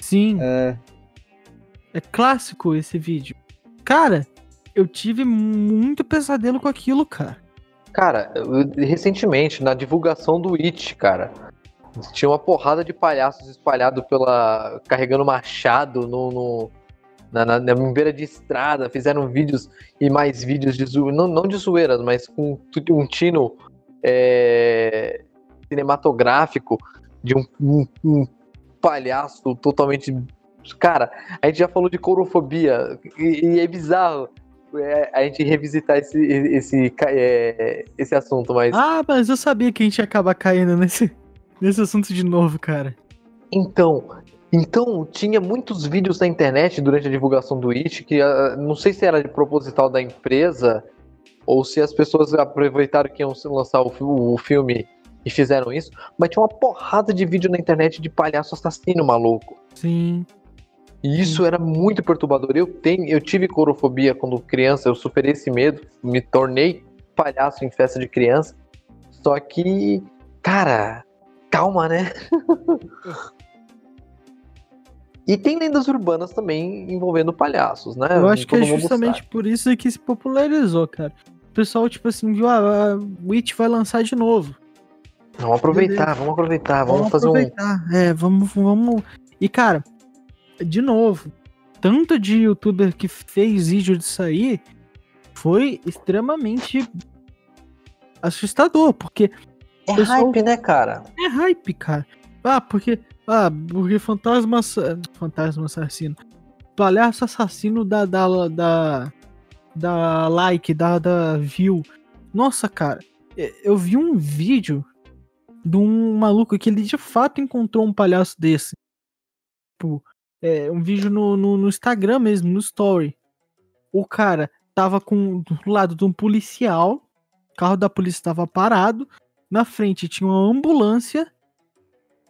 Sim, É. é clássico esse vídeo. Cara, eu tive muito pesadelo com aquilo, cara. Cara, recentemente, na divulgação do It, cara, tinha uma porrada de palhaços espalhados pela. carregando machado no. no- na, na, na beira de estrada, fizeram vídeos e mais vídeos de zoeira, não, não de zoeiras, mas com um tino é, cinematográfico de um, um- um palhaço totalmente. Cara, a gente já falou de corofobia e, e é bizarro é, a gente revisitar esse, esse, é, esse assunto, mas. Ah, mas eu sabia que a gente ia acabar caindo nesse, nesse assunto de novo, cara. Então, então tinha muitos vídeos na internet durante a divulgação do It que ah, não sei se era de proposital da empresa ou se as pessoas aproveitaram que iam lançar o, o filme e fizeram isso, mas tinha uma porrada de vídeo na internet de palhaço assassino maluco. Sim. E isso era muito perturbador. Eu tenho, eu tive corofobia quando criança, eu superei esse medo, me tornei palhaço em festa de criança. Só que, cara, calma, né? e tem lendas urbanas também envolvendo palhaços, né? Eu acho que é Todo mundo justamente sabe. por isso que se popularizou, cara. O pessoal, tipo assim, viu, ah, a Witch vai lançar de novo. Vamos aproveitar, vamos aproveitar, vamos, fazer um. aproveitar. É, vamos, vamos. E, cara, de novo, tanto de youtuber que fez vídeo disso aí foi extremamente assustador, porque É pessoal- hype, né, cara? é hype, cara. Ah, porque. Ah, porque fantasma. Fantasma assassino. Palhaço assassino da. da. da, da like, da, da view. Nossa, cara. e- Eu vi um vídeo de um maluco que ele de fato encontrou um palhaço desse. Tipo, é, um vídeo no, no, no Instagram mesmo, no Story. O cara tava com do lado de um policial. O carro da polícia tava parado. Na frente tinha uma ambulância.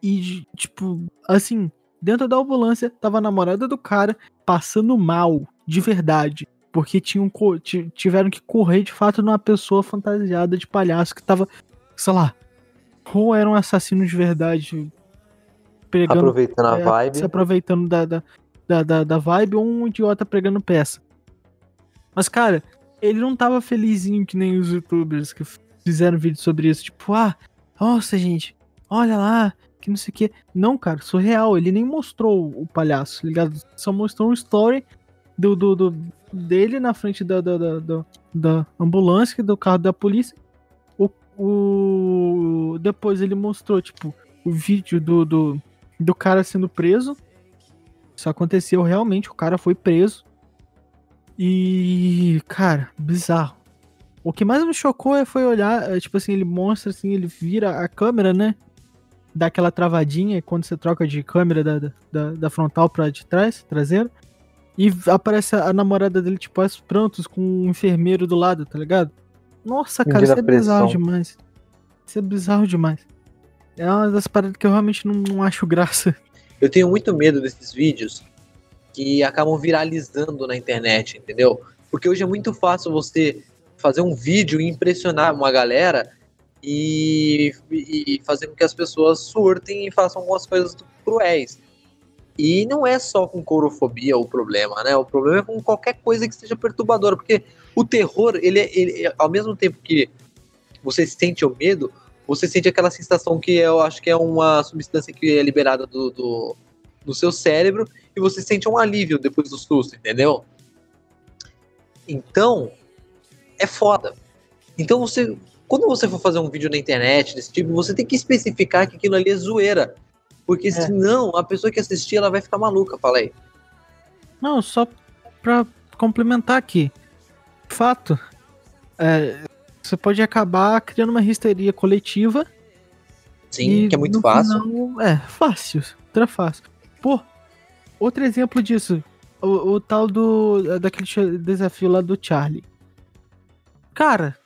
E, tipo, assim, dentro da ambulância tava a namorada do cara passando mal, de verdade. Porque tinham, tiveram que correr de fato numa pessoa fantasiada de palhaço que tava, sei lá, ou era um assassino de verdade Aproveitando a é, vibe. Se aproveitando da, da, da, da, da vibe ou um idiota pregando peça. Mas, cara, ele não tava felizinho que nem os youtubers que fizeram vídeo sobre isso. Tipo, ah, nossa, gente, olha lá, que não sei o que. Não, cara, surreal. Ele nem mostrou o palhaço, tá ligado? Só mostrou um story do, do, do- dele na frente da, da, da, da- da ambulância, do carro da polícia. O, o, depois ele mostrou, tipo, o vídeo do, do, do cara sendo preso. Isso aconteceu realmente, o cara foi preso. E, cara, bizarro. O que mais me chocou é foi olhar, é, tipo assim, ele mostra assim, ele vira a câmera, né? Dá aquela travadinha quando você troca de câmera da, da, da frontal pra de trás, traseiro. E aparece a, namorada dele, tipo, aos prontos com um enfermeiro do lado, tá ligado? Nossa, cara, isso é bizarro demais. Isso é bizarro demais. É uma das paradas que eu realmente não, não acho graça. Eu tenho muito medo desses vídeos que acabam viralizando na internet, entendeu? Porque hoje é muito fácil você fazer um vídeo e impressionar uma galera e, e fazer com que as pessoas surtem e façam algumas coisas cruéis. E não é só com corofobia o problema, né? O problema é com qualquer coisa que seja perturbadora, porque o terror, ele, é- ele é- ao mesmo tempo que você sente o medo, você sente aquela sensação que eu acho que é uma substância que é liberada do, do, do seu cérebro e você sente um alívio depois do susto, entendeu? Então, é foda. Então você, quando você for fazer um vídeo na internet desse tipo, você tem que especificar que aquilo ali é zoeira. Porque senão a pessoa que assistir ela vai ficar maluca, fala aí. Não, só pra complementar aqui. Fato. é, você pode acabar criando uma histeria coletiva. Sim, que é muito fácil. final- é, fácil. Ultra fácil. Pô, outro exemplo disso. O, o tal do. daquele desafio lá do Charlie. Cara,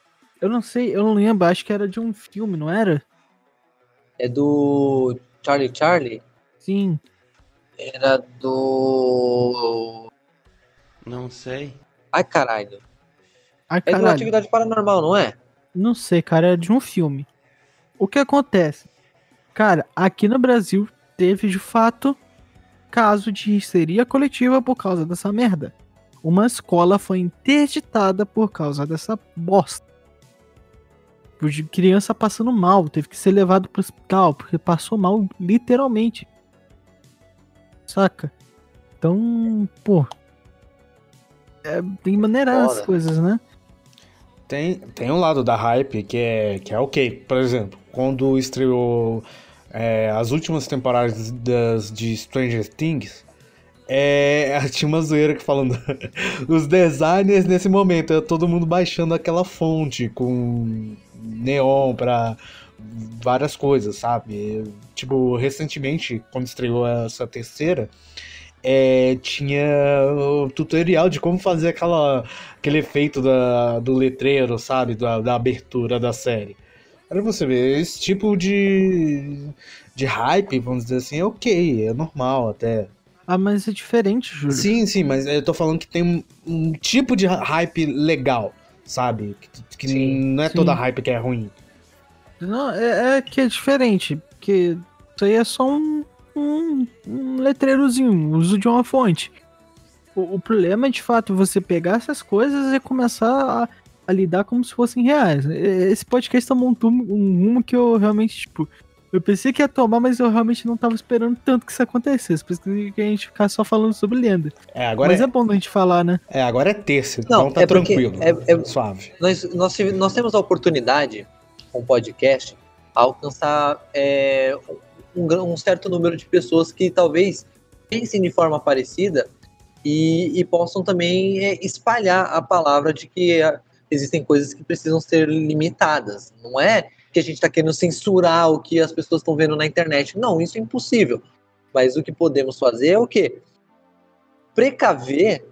eu não sei, eu não lembro, acho que era de um filme, não era? É do Charlie Charlie? Sim. Era do. Não sei. Ai caralho. Ai, É de uma atividade paranormal, não é? Não sei, cara, era de um filme. O que acontece? Cara, aqui no Brasil teve de fato caso de histeria coletiva por causa dessa merda. Uma escola foi interditada por causa dessa bosta. De criança passando mal, teve que ser levado pro hospital porque passou mal literalmente. Saca? Então, pô. É, tem maneirar as coisas, né? Tem, tem um lado da hype que é, que é ok. Por exemplo, quando estreou é, as últimas temporadas das, de Stranger Things, é, tinha uma zoeira que falando os designers nesse momento, é todo mundo baixando aquela fonte com neon pra várias coisas, sabe? Tipo, recentemente, quando estreou essa terceira, é, tinha o tutorial de como fazer aquela, aquele efeito da, do letreiro, sabe? Da, da abertura da série. Pra você ver, esse tipo de, de hype, vamos dizer assim, é ok, é normal até. Ah, mas é diferente, Júlio. Sim, sim, mas eu tô falando que tem um, um tipo de hype legal, sabe? Que, que Sim, não é sim. toda hype que é ruim. Não, é, é que é diferente. Porque isso aí é só um, um, um letreirozinho, um uso de uma fonte. O, o problema é, de fato, você pegar essas coisas e começar a, a lidar como se fossem reais. Esse podcast tomou um, um rumo que eu realmente, tipo. Eu pensei que ia tomar, mas eu realmente não tava esperando tanto que isso acontecesse. Por isso que a gente ficar só falando sobre lenda. É, agora, mas é, é bom a gente falar, né? é, agora é terça, Não, então tá é tranquilo, é- é- suave. Nós, nós, nós temos a oportunidade, com o podcast, a alcançar é, um, um certo número de pessoas que talvez pensem de forma parecida e, e possam também é, espalhar a palavra de que é, existem coisas que precisam ser limitadas. Não é que a gente está querendo censurar o que as pessoas estão vendo na internet. Não, isso é impossível. Mas o que podemos fazer é o quê? Precaver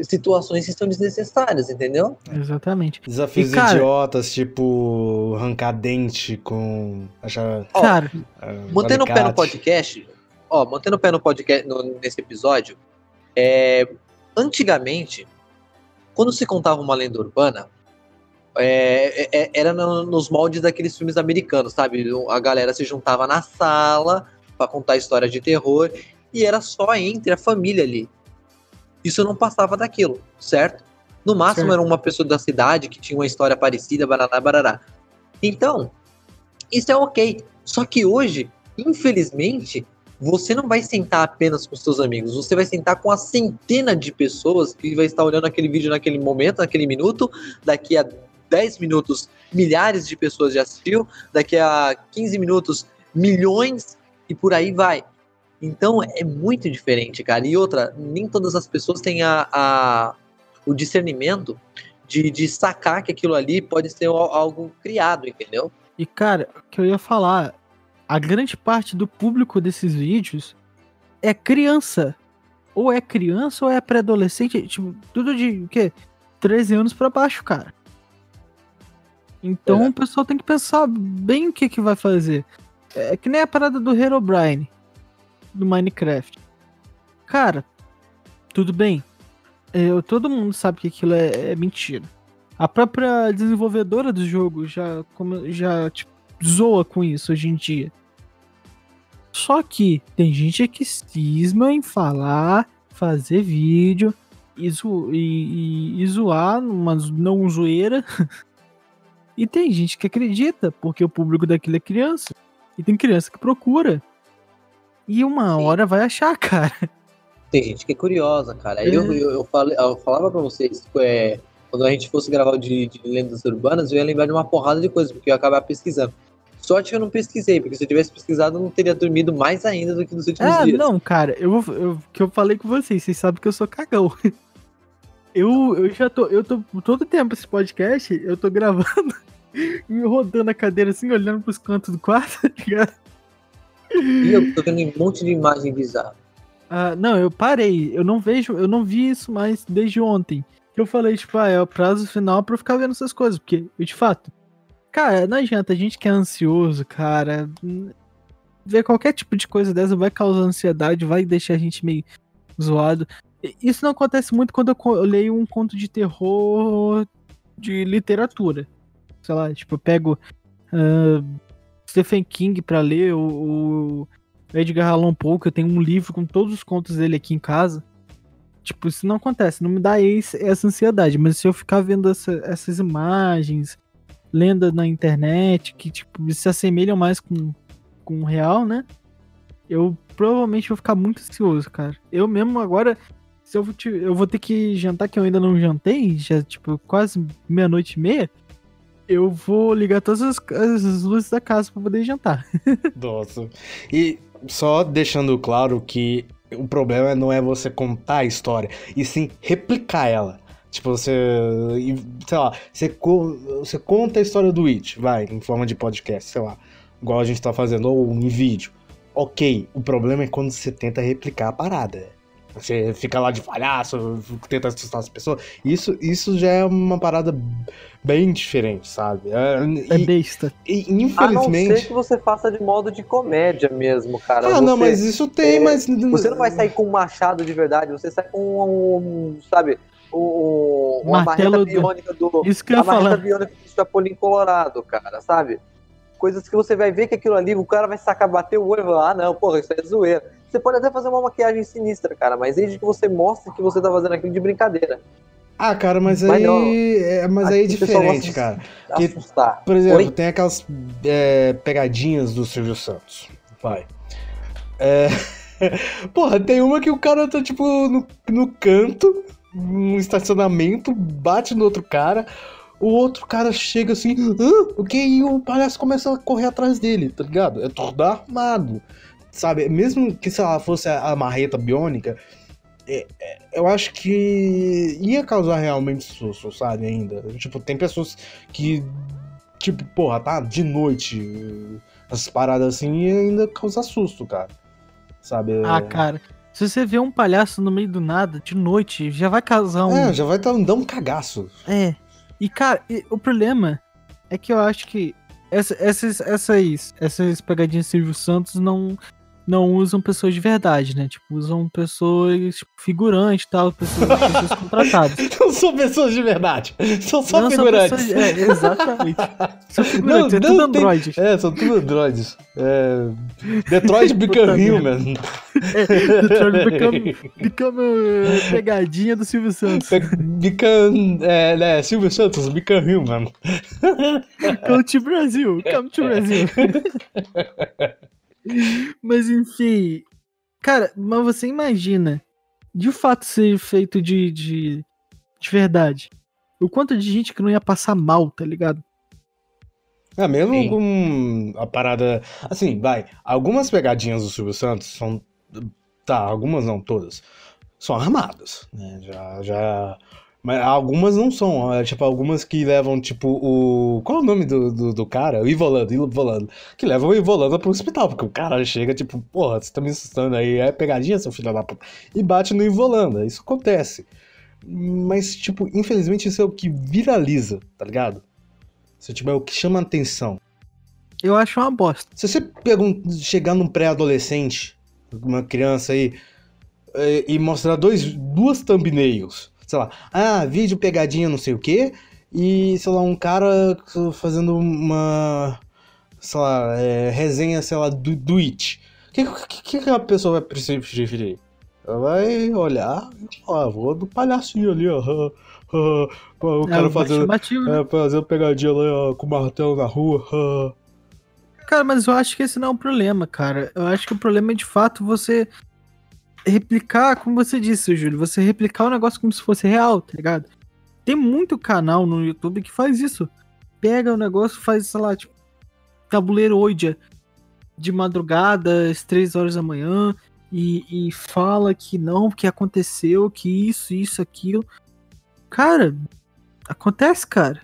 situações que são desnecessárias, entendeu? Exatamente. Desafios E, cara- idiotas, tipo arrancar dente com. Achar, Ó, Cara, ah, Mantendo o pé no podcast, ó, mantendo o pé no podcast no- nesse episódio, é, antigamente, quando se contava uma lenda urbana, é, é, é, era no- nos moldes daqueles filmes americanos, sabe? A galera se juntava na sala pra contar histórias de terror e era só entre a família ali. Isso não passava daquilo, certo? No máximo Certo. era uma pessoa da cidade que tinha uma história parecida, barará, barará. Então, isso é ok. Só que hoje, infelizmente, você não vai sentar apenas com seus amigos, você vai sentar com a centena de pessoas que vai estar olhando aquele vídeo naquele momento, naquele minuto, daqui a 10 minutos, milhares de pessoas já assistiu, daqui a 15 minutos, milhões e por aí vai. Então é muito diferente, cara. E outra, nem todas as pessoas têm a, a- o discernimento de, de sacar que aquilo ali pode ser al- algo criado, entendeu? E cara, o que eu ia falar, a grande parte do público desses vídeos é criança. Ou é criança ou é pré-adolescente, tipo, tudo de o quê? 13 anos pra baixo, cara. Então É. o pessoal tem que pensar bem o que que vai fazer. É que nem a parada do Herobrine do Minecraft. Cara, tudo bem. Eu, todo mundo sabe que aquilo é, é mentira. A própria desenvolvedora do jogo já, como, já tipo, zoa com isso hoje em dia. Só que tem gente que cisma em falar, fazer vídeo e, zo- e- e- e zoar zo- não zoeira. e tem gente que acredita, porque o público daquilo é criança. E tem criança que procura. E uma Sim. hora vai achar, cara. Tem gente que é curiosa, cara. Eu, eu, eu, falei, eu falava pra vocês, é, quando a gente fosse gravar o de, de lendas urbanas, eu ia lembrar de uma porrada de coisas, porque eu ia acabar pesquisando. Sorte que eu não pesquisei, porque se eu tivesse pesquisado, eu não teria dormido mais ainda do que nos últimos Ah, dias. não, cara, eu. Eu, que eu falei com vocês, vocês sabem que eu sou cagão. Eu, eu já tô. Eu tô. Todo tempo esse podcast, eu tô gravando, me rodando a cadeira assim, olhando pros cantos do quarto, tá ligado? E eu tô vendo um monte de imagem bizarra. Ah, não, eu parei. Eu não vejo, eu não vi isso mais desde ontem. Eu falei, tipo, ah, é o prazo final pra eu ficar vendo essas coisas. Porque, de fato, cara, não adianta. A gente que é ansioso, cara. Ver qualquer tipo de coisa dessa vai causar ansiedade, vai deixar a gente meio zoado. Isso não acontece muito quando eu, leio um conto de terror de literatura. Sei lá, tipo, eu pego ah, Stephen King pra ler, o, o Edgar Allan Poe, que eu tenho um livro com todos os contos dele aqui em casa. Tipo, isso não acontece, não me dá esse- essa ansiedade. Mas se eu ficar vendo essa- essas imagens, lenda na internet, que tipo, se assemelham mais com, com o real, né? Eu provavelmente vou ficar muito ansioso, cara. Eu mesmo agora, se eu, eu vou ter que jantar, que eu ainda não jantei, já tipo, quase meia-noite e meia. Eu vou ligar todas as, as luzes da casa pra poder jantar. Nossa. E só deixando claro que o problema não é você contar a história, e sim replicar ela. Tipo, você. Sei lá, você, você conta a história do It, vai, em forma de podcast, sei lá. Igual a gente tá fazendo, ou em vídeo. Ok, o problema é quando você tenta replicar a parada. Você fica lá de palhaço, tenta assustar as pessoas. Isso, isso já é uma parada bem diferente, sabe? É, É e- besta. e, A não infelizmente. ser que você faça de modo de comédia mesmo, cara. Ah, não, Você- mas isso tem, é, mas. Você não vai sair com um machado de verdade, você sai com um, um, sabe, um, uma Martelo biônica do. Isso que eu ia falar. biônica do Chapolin Colorado, cara, sabe? Coisas que você vai ver que aquilo ali, o cara vai sacar, bater o olho e falar, ah, não, porra, isso é zoeira. Você pode até fazer uma maquiagem sinistra, cara, mas desde que você mostre que você tá fazendo aquilo de brincadeira. Ah, cara, mas Mas aí. não. é, mas aí é diferente, cara. Assustar. Por exemplo, Oi? tem aquelas é, pegadinhas do Silvio Santos. Vai. É... Porra, tem uma que o cara tá, tipo, no, no canto, num estacionamento, bate no outro cara, o outro cara chega assim, Hã? o que? E o palhaço começa a correr atrás dele, tá ligado? É tudo armado, sabe? Mesmo que, sei lá, fosse a, marreta biônica, é- é- eu acho que ia causar realmente susto, sabe? Ainda. Tipo, tem pessoas que Tipo, porra, tá de noite, essas paradas assim, e ainda causa susto, cara. Sabe? Ah, cara. Se você vê um palhaço no meio do nada, de noite, já vai causar um. É, já vai dar um cagaço. É. E, cara, e o problema é que eu acho que essa- essas, essas, essas pegadinhas Silvio Santos não, não usam pessoas de verdade, né? Tipo, usam pessoas, tipo, figurantes e tal, pessoas, pessoas contratadas. Não são pessoas de verdade. São só Não são figurantes. pessoas- é, exatamente. São figurantes, é Não, tudo não tem-. É, são tudo androides. É... Detroit Become Human. Detroit Become, become uh, pegadinha do Silvio Santos. Be- Become. É, né, Silvio Santos, Become Human. Come to Brasil, come to Brasil. Mas enfim, cara, mas você imagina, de fato ser feito de, de, de verdade, o quanto de gente que não ia passar mal, tá ligado? É, mesmo Sim. com a parada. Assim, vai. Algumas pegadinhas do Silvio Santos são. Tá, algumas não, todas. São armadas, né? Já. já... Mas algumas não são. é, Tipo, algumas que levam, tipo, o. Qual é o nome do, do, do cara? O Ivolando, Ivolando. Que levam o Ivolando pro hospital, porque o cara chega, tipo, porra, você tá me assustando aí, é pegadinha, seu filho da puta. E bate no Ivolanda. Isso acontece. Mas, tipo, infelizmente isso é o que viraliza, tá ligado? Isso, tipo, é o que chama a atenção. Eu acho uma bosta. Se você um- chegar num pré-adolescente, uma criança aí, eh, e mostrar dois, duas thumbnails, sei lá, ah, vídeo pegadinha não sei o quê, e, sei lá, um cara fazendo uma, sei lá, eh, resenha, sei lá, do, do It. O que, que, que a pessoa vai preferir? Ela vai olhar e falar, ah, vou do palhacinho ali, ó. o É cara o fazendo, né? é, fazendo pegadinha lá ó, com martelo na rua. Cara, mas eu acho que esse não é o problema, cara. Eu acho que o problema é de fato você replicar, como você disse, Júlio, você replicar o negócio como se fosse real, tá ligado? Tem muito canal no YouTube que faz isso. Pega o negócio, faz, sei lá, tipo, tabuleiro oide de madrugada, às três horas da manhã, e, e fala que não, que aconteceu, que isso, isso, aquilo. Cara, acontece, cara.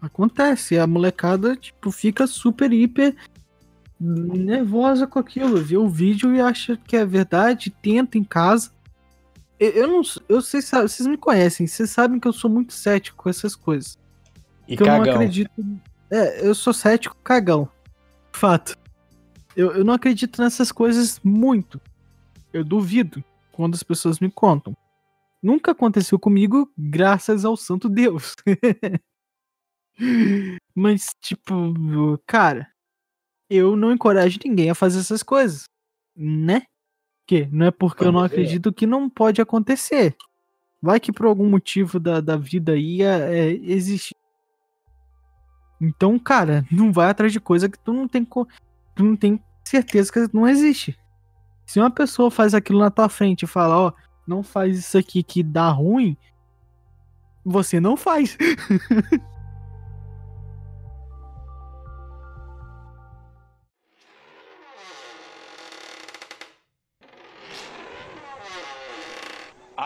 Acontece, a molecada, tipo, fica super, hiper nervosa com aquilo, vê o vídeo e acha que é verdade, tenta em casa. Eu, eu não eu sei, vocês me conhecem, vocês sabem que eu sou muito cético com essas coisas. E que eu não cagão. acredito. É, eu sou cético cagão. Fato. Eu, eu não acredito nessas coisas muito. Eu duvido quando as pessoas me contam. Nunca aconteceu comigo, graças ao santo Deus. Mas, tipo, cara, eu não encorajo ninguém a fazer essas coisas. Né? Que não é porque eu não ver. acredito que não pode acontecer. Vai que por algum motivo da, da vida aí é, é, existe. Então, cara, não vai atrás de coisa que tu não tem, co- tu não tem certeza que não existe. Se uma pessoa faz aquilo na tua frente e fala, ó, não faz isso aqui que dá ruim, você não faz.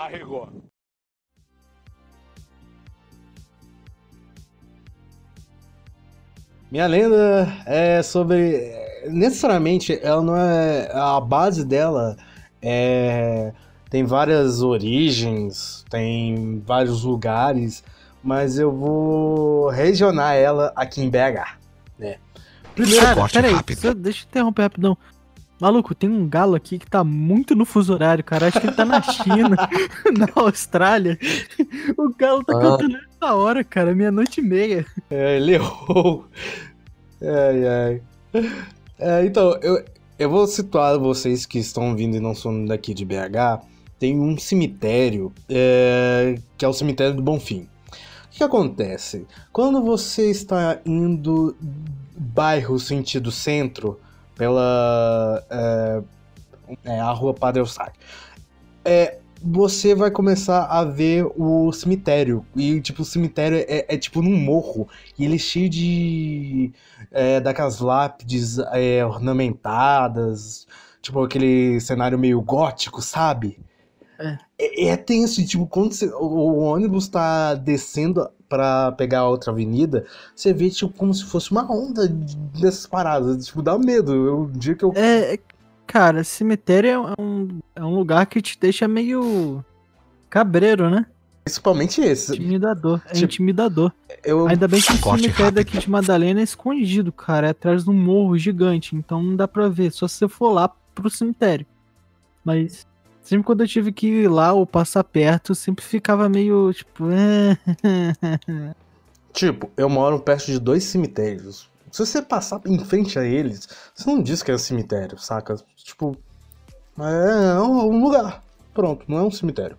Arregou. Minha lenda é sobre. Necessariamente, ela não é. A base dela é, tem várias origens, tem vários lugares, mas eu vou regionar ela aqui em BH, né? Primeiro, Cara, peraí, deixa eu interromper rapidão. Maluco, tem um galo aqui que tá muito no fuso horário, cara. Acho que ele tá na China, na Austrália. O galo tá Ah. cantando essa hora, cara, meia-noite e meia. É, ele errou. Ai, ai. É, então, eu, eu vou situar vocês que estão vindo e não são daqui de BH. Tem um cemitério, é, que é o cemitério do Bonfim. O que, que acontece? Quando você está indo bairro sentido centro, pela é, é, a rua Padre Eustáquio, é, você vai começar a ver o cemitério. E, tipo, o cemitério é, é tipo num morro. E ele é cheio de. É, daquelas lápides é, ornamentadas. Tipo, aquele cenário meio gótico, sabe? É. É, é tenso. Tipo, quando você- o, o ônibus tá descendo pra pegar a outra avenida, você vê, tipo, como se fosse uma onda dessas paradas. Tipo, dá medo. Eu, o dia que eu. É, é- cara, cemitério é um, é um lugar que te deixa meio cabreiro, né? Principalmente esse. Intimidador. É Tipo, intimidador. Eu, Ainda bem que o Corte cemitério daqui de Madalena é escondido, cara. É atrás de um morro gigante. Então não dá pra ver. Só se você for lá pro cemitério. Mas sempre quando eu tive que ir lá ou passar perto, sempre ficava meio tipo. "É". Tipo, eu moro perto de dois cemitérios. Se você passar em frente a eles, você não diz que é um cemitério, saca? Tipo, é um um lugar. Pronto, não é um cemitério.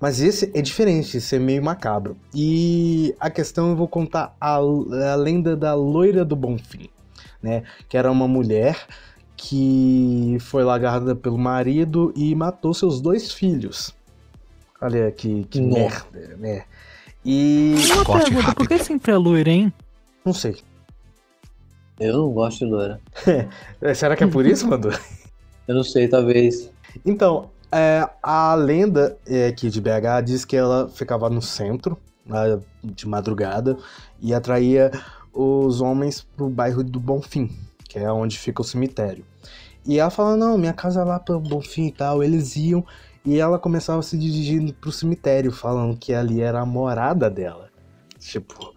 Mas esse é diferente, esse é meio macabro. E a questão eu vou contar a, a lenda da loira do Bonfim, né? Que era uma mulher que foi largada pelo marido e matou seus dois filhos. Olha que, que Nossa. merda, né? E. Uma Corte pergunta, por que sempre é loira, hein? Não sei. Eu não gosto de loira. É, Será que é por isso, Madu? Eu não sei, talvez. Então, é, a lenda é, aqui de BH diz que ela ficava no centro, de madrugada, e atraía os homens pro bairro do Bonfim, que é onde fica o cemitério. E ela fala, não, minha casa é lá pro Bonfim e tal. Eles iam, e ela começava a se dirigir pro cemitério, falando que ali era a morada dela. Tipo...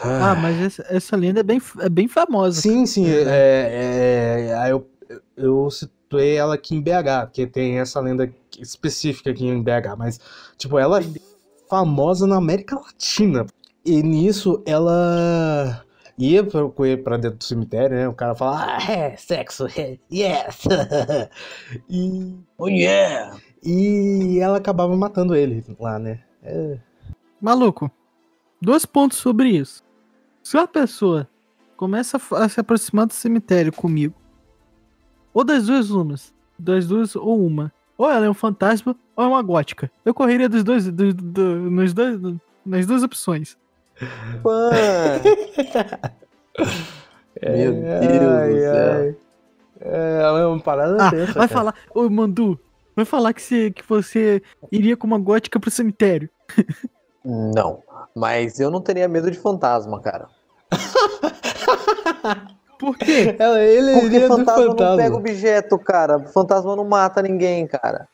Ah, mas essa, essa lenda é bem, é bem famosa. Sim, sim. É, é, aí eu, eu situei ela aqui em BH, porque tem essa lenda específica aqui em BH, mas, tipo, ela é famosa na América Latina. E nisso ela ia com ele pra dentro do cemitério, né? O cara fala, ah, é, sexo, é, yes. e, Oh yeah! e ela acabava matando ele lá, né? É, Maluco, dois pontos sobre isso. Se uma pessoa começa a se aproximar do cemitério comigo, ou das duas umas, das duas ou uma, ou ela é um fantasma ou é uma gótica. Eu correria dos dois, do, do- nos dois, do- nas duas opções. Mano, Meu é, Deus ai, do céu. ai. É, é uma parada Ah, tensa, vai cara. falar, ô Mandu, vai falar que você, que você iria com uma gótica pro cemitério. Não, mas eu não teria medo de fantasma, cara. Por quê? Ela, ele Porque iria do fantasma, fantasma. não pega objeto, cara. Fantasma não mata ninguém, cara.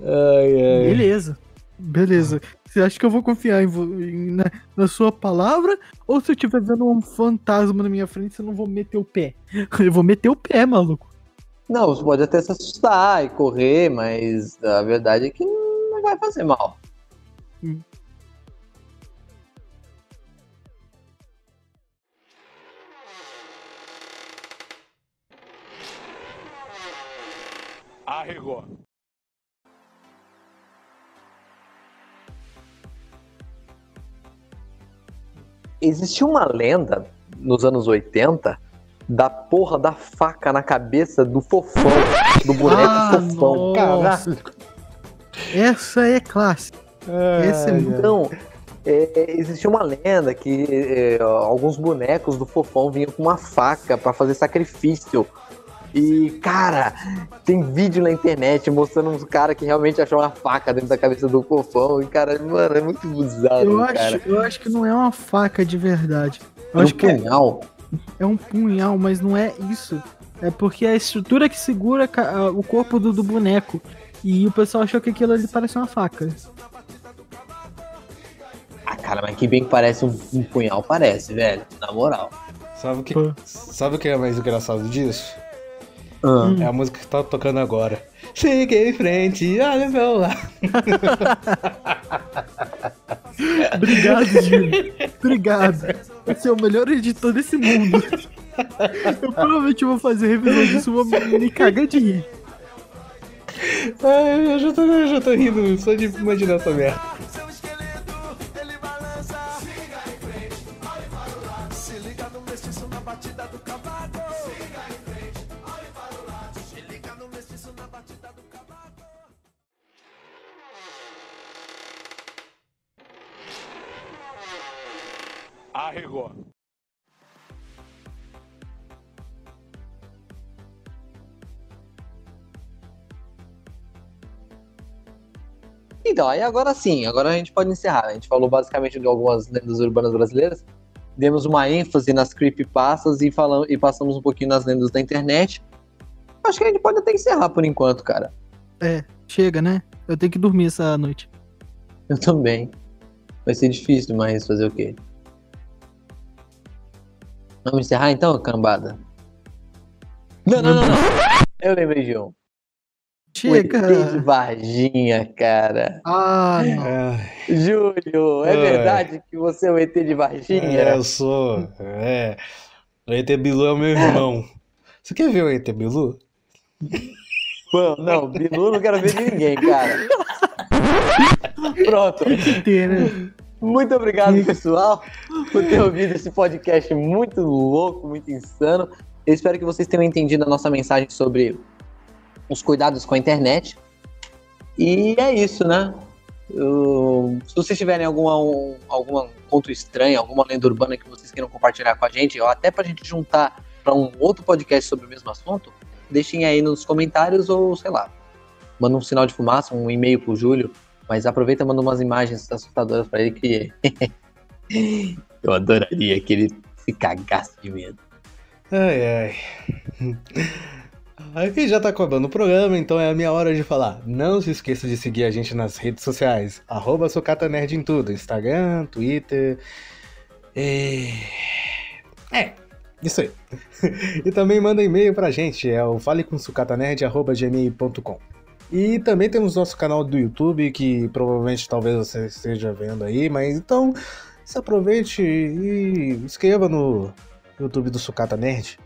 Ai, ai. Beleza. Beleza. Você acha que eu vou confiar em em- na, na sua palavra? Ou se eu estiver vendo um fantasma na minha frente, você não vou meter o pé? Eu vou meter o pé, maluco. Não, você pode até se assustar e correr, mas a verdade é que não vai fazer mal. Arregou. Existia uma lenda nos anos 80 da porra da faca na cabeça do fofão, do boneco Ah, fofão. nossa. Essa é clássica. Esse é muito- Então, é, é, existia uma lenda que é, alguns bonecos do fofão vinham com uma faca pra fazer sacrifício. E, cara, tem vídeo na internet mostrando uns caras que realmente achou uma faca dentro da cabeça do fofão. E, cara, mano, é muito bizarro, Eu cara. acho, eu acho que não é uma faca de verdade. Eu Um acho que é, punhal. é um punhal, mas não é isso. É porque é a estrutura que segura o corpo do, do boneco. E o pessoal achou que aquilo ali parece uma faca. Ah, cara, mas que bem que parece um, um punhal, parece, velho. Na moral. Sabe o que, Pô. sabe o que é mais engraçado disso? Ah, É a música que tá tocando agora. Siga em frente, olha meu lá. Obrigado, Júlio. Obrigado. Você é o melhor editor desse mundo. Eu provavelmente vou fazer revisão disso vou me cagar de rir. Ai, eu já tô, eu já tô rindo só de imaginar essa merda. Então, aí agora sim, agora a gente pode encerrar. A gente falou basicamente de algumas lendas urbanas brasileiras, demos uma ênfase nas creepypastas e, falamos, e passamos um pouquinho nas lendas da internet. Acho que a gente pode até encerrar por enquanto, cara. Chega, né? Eu tenho que dormir essa noite. Eu também. Vai ser difícil, mas fazer o quê? Vamos encerrar então, cambada? Não, não, não, não. Eu lembrei de um. O ET de Chega! Varginha, cara. Ah, não. Júlio, é Ai. verdade que você é o ET de Varginha? é, eu sou. É. O ET Bilu é o meu irmão. Você quer ver o ET Bilu? Não, não, Bilu não quero ver de ninguém, cara. Pronto. Ter, né? Muito obrigado, pessoal, por ter ouvido esse podcast muito louco, muito insano. Eu espero que vocês tenham entendido a nossa mensagem sobre os cuidados com a internet. E é isso, né? Eu- se vocês tiverem alguma, um, alguma conto estranho, alguma lenda urbana que vocês queiram compartilhar com a gente, ou até pra gente juntar para um outro podcast sobre o mesmo assunto, deixem aí nos comentários ou, sei lá, manda um sinal de fumaça, um e-mail pro Júlio, mas aproveita e manda umas imagens assustadoras pra ele que eu adoraria que ele se cagasse de medo. Ai, ai. Aqui já tá acabando o programa, então é a minha hora de falar. Não se esqueça de seguir a gente nas redes sociais. Arroba Nerd em tudo. Instagram, Twitter. E... É, isso aí. e também manda e-mail pra gente. É o falecomsucatanerd.gmail.com E também temos nosso canal do YouTube, que provavelmente talvez você esteja vendo aí, mas então se aproveite e inscreva no YouTube do Sucata Nerd.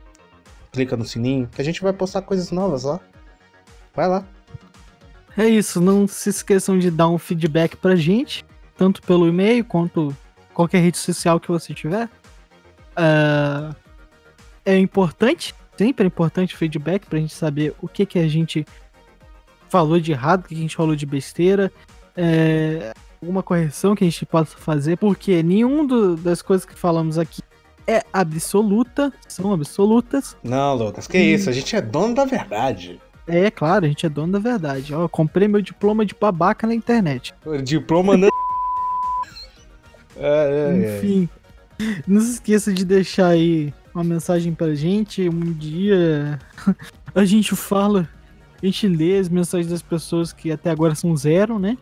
Clica no sininho, que a gente vai postar coisas novas lá. Vai lá. É isso, não se esqueçam de dar um feedback pra gente, tanto pelo e-mail quanto qualquer rede social que você tiver. Ah, é importante, sempre é importante o feedback pra gente saber o que, que a gente falou de errado, o que a gente falou de besteira, é, alguma correção que a gente possa fazer, porque nenhum do- das coisas que falamos aqui é absoluta, são absolutas. Não, Lucas, que Hum. isso? A gente é dono da verdade. É claro, a gente é dono da verdade. Ó, eu comprei meu diploma de babaca na internet. O diploma não. É, é, é. Enfim, não se esqueça de deixar aí uma mensagem pra gente. Um dia a gente fala, a gente lê as mensagens das pessoas que até agora são zero, né?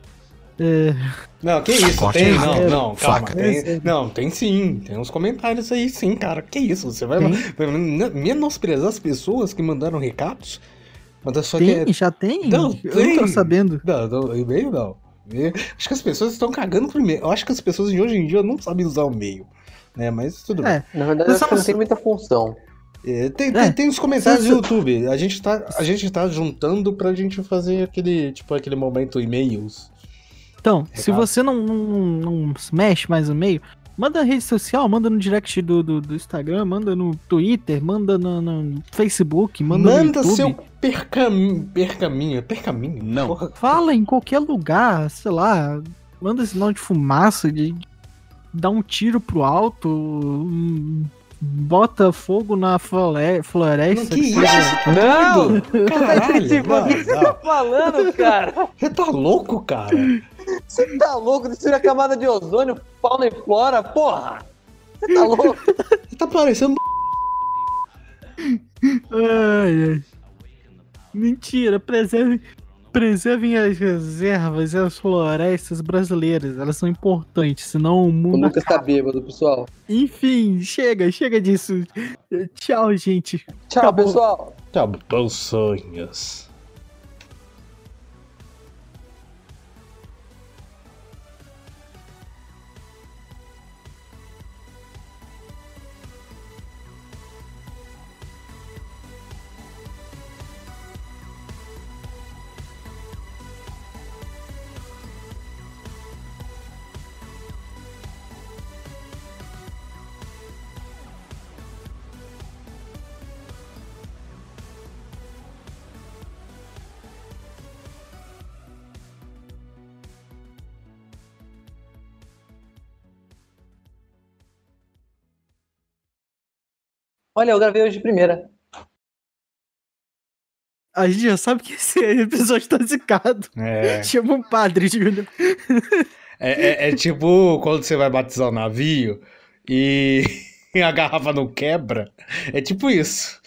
É, Não, que isso? Corte Tem? Não, não, calma. Faca. Tem, não, tem sim. Tem uns comentários aí, sim, cara. Que isso? Você vai vai menosprezar as pessoas que mandaram recados? Manda só que. tem, já tem? Não, eu tem. não tô sabendo. Não, não, e-mail não. Acho que as pessoas estão cagando pro e-mail. Eu acho que as pessoas de hoje em dia não sabem usar o e-mail. Né, mas tudo bem. É, Na verdade, acho que não tem muita função. É, tem, É. tem, os comentários Se- do YouTube. A gente, tá, a gente tá juntando pra gente fazer aquele, tipo, aquele momento e-mails. então, se Recado. você não, não, não mexe mais no meio, manda na rede social, manda no direct do, do, do Instagram, manda no Twitter, manda no, no Facebook, manda, no Manda YouTube. seu percaminho. Percaminho. Percaminho? Não. Porra, Fala em qualquer lugar, sei lá, manda sinal de fumaça, de dá um tiro pro alto, hum, bota fogo na floresta. que isso? Você tá Não! Caralho, Tipo, o que você tá falando, cara? Você tá louco, cara? Você tá louco? Destruir a camada de ozônio, fauna e flora, porra! Você tá louco? Você tá parecendo. Ai, ai. Mentira, preservem, preservem as reservas e as florestas brasileiras. Elas são importantes, senão o O mundo. Lucas tá bêbado, pessoal. Enfim, chega, chega disso. Tchau, gente. Tchau, Acabou. pessoal. Tchau, bons sonhos. Olha, eu gravei hoje de primeira. A gente já sabe que esse episódio tá zicado. É, Chama um padre, Júlio. é, é- é tipo quando você vai batizar o navio e a garrafa não quebra. É tipo isso.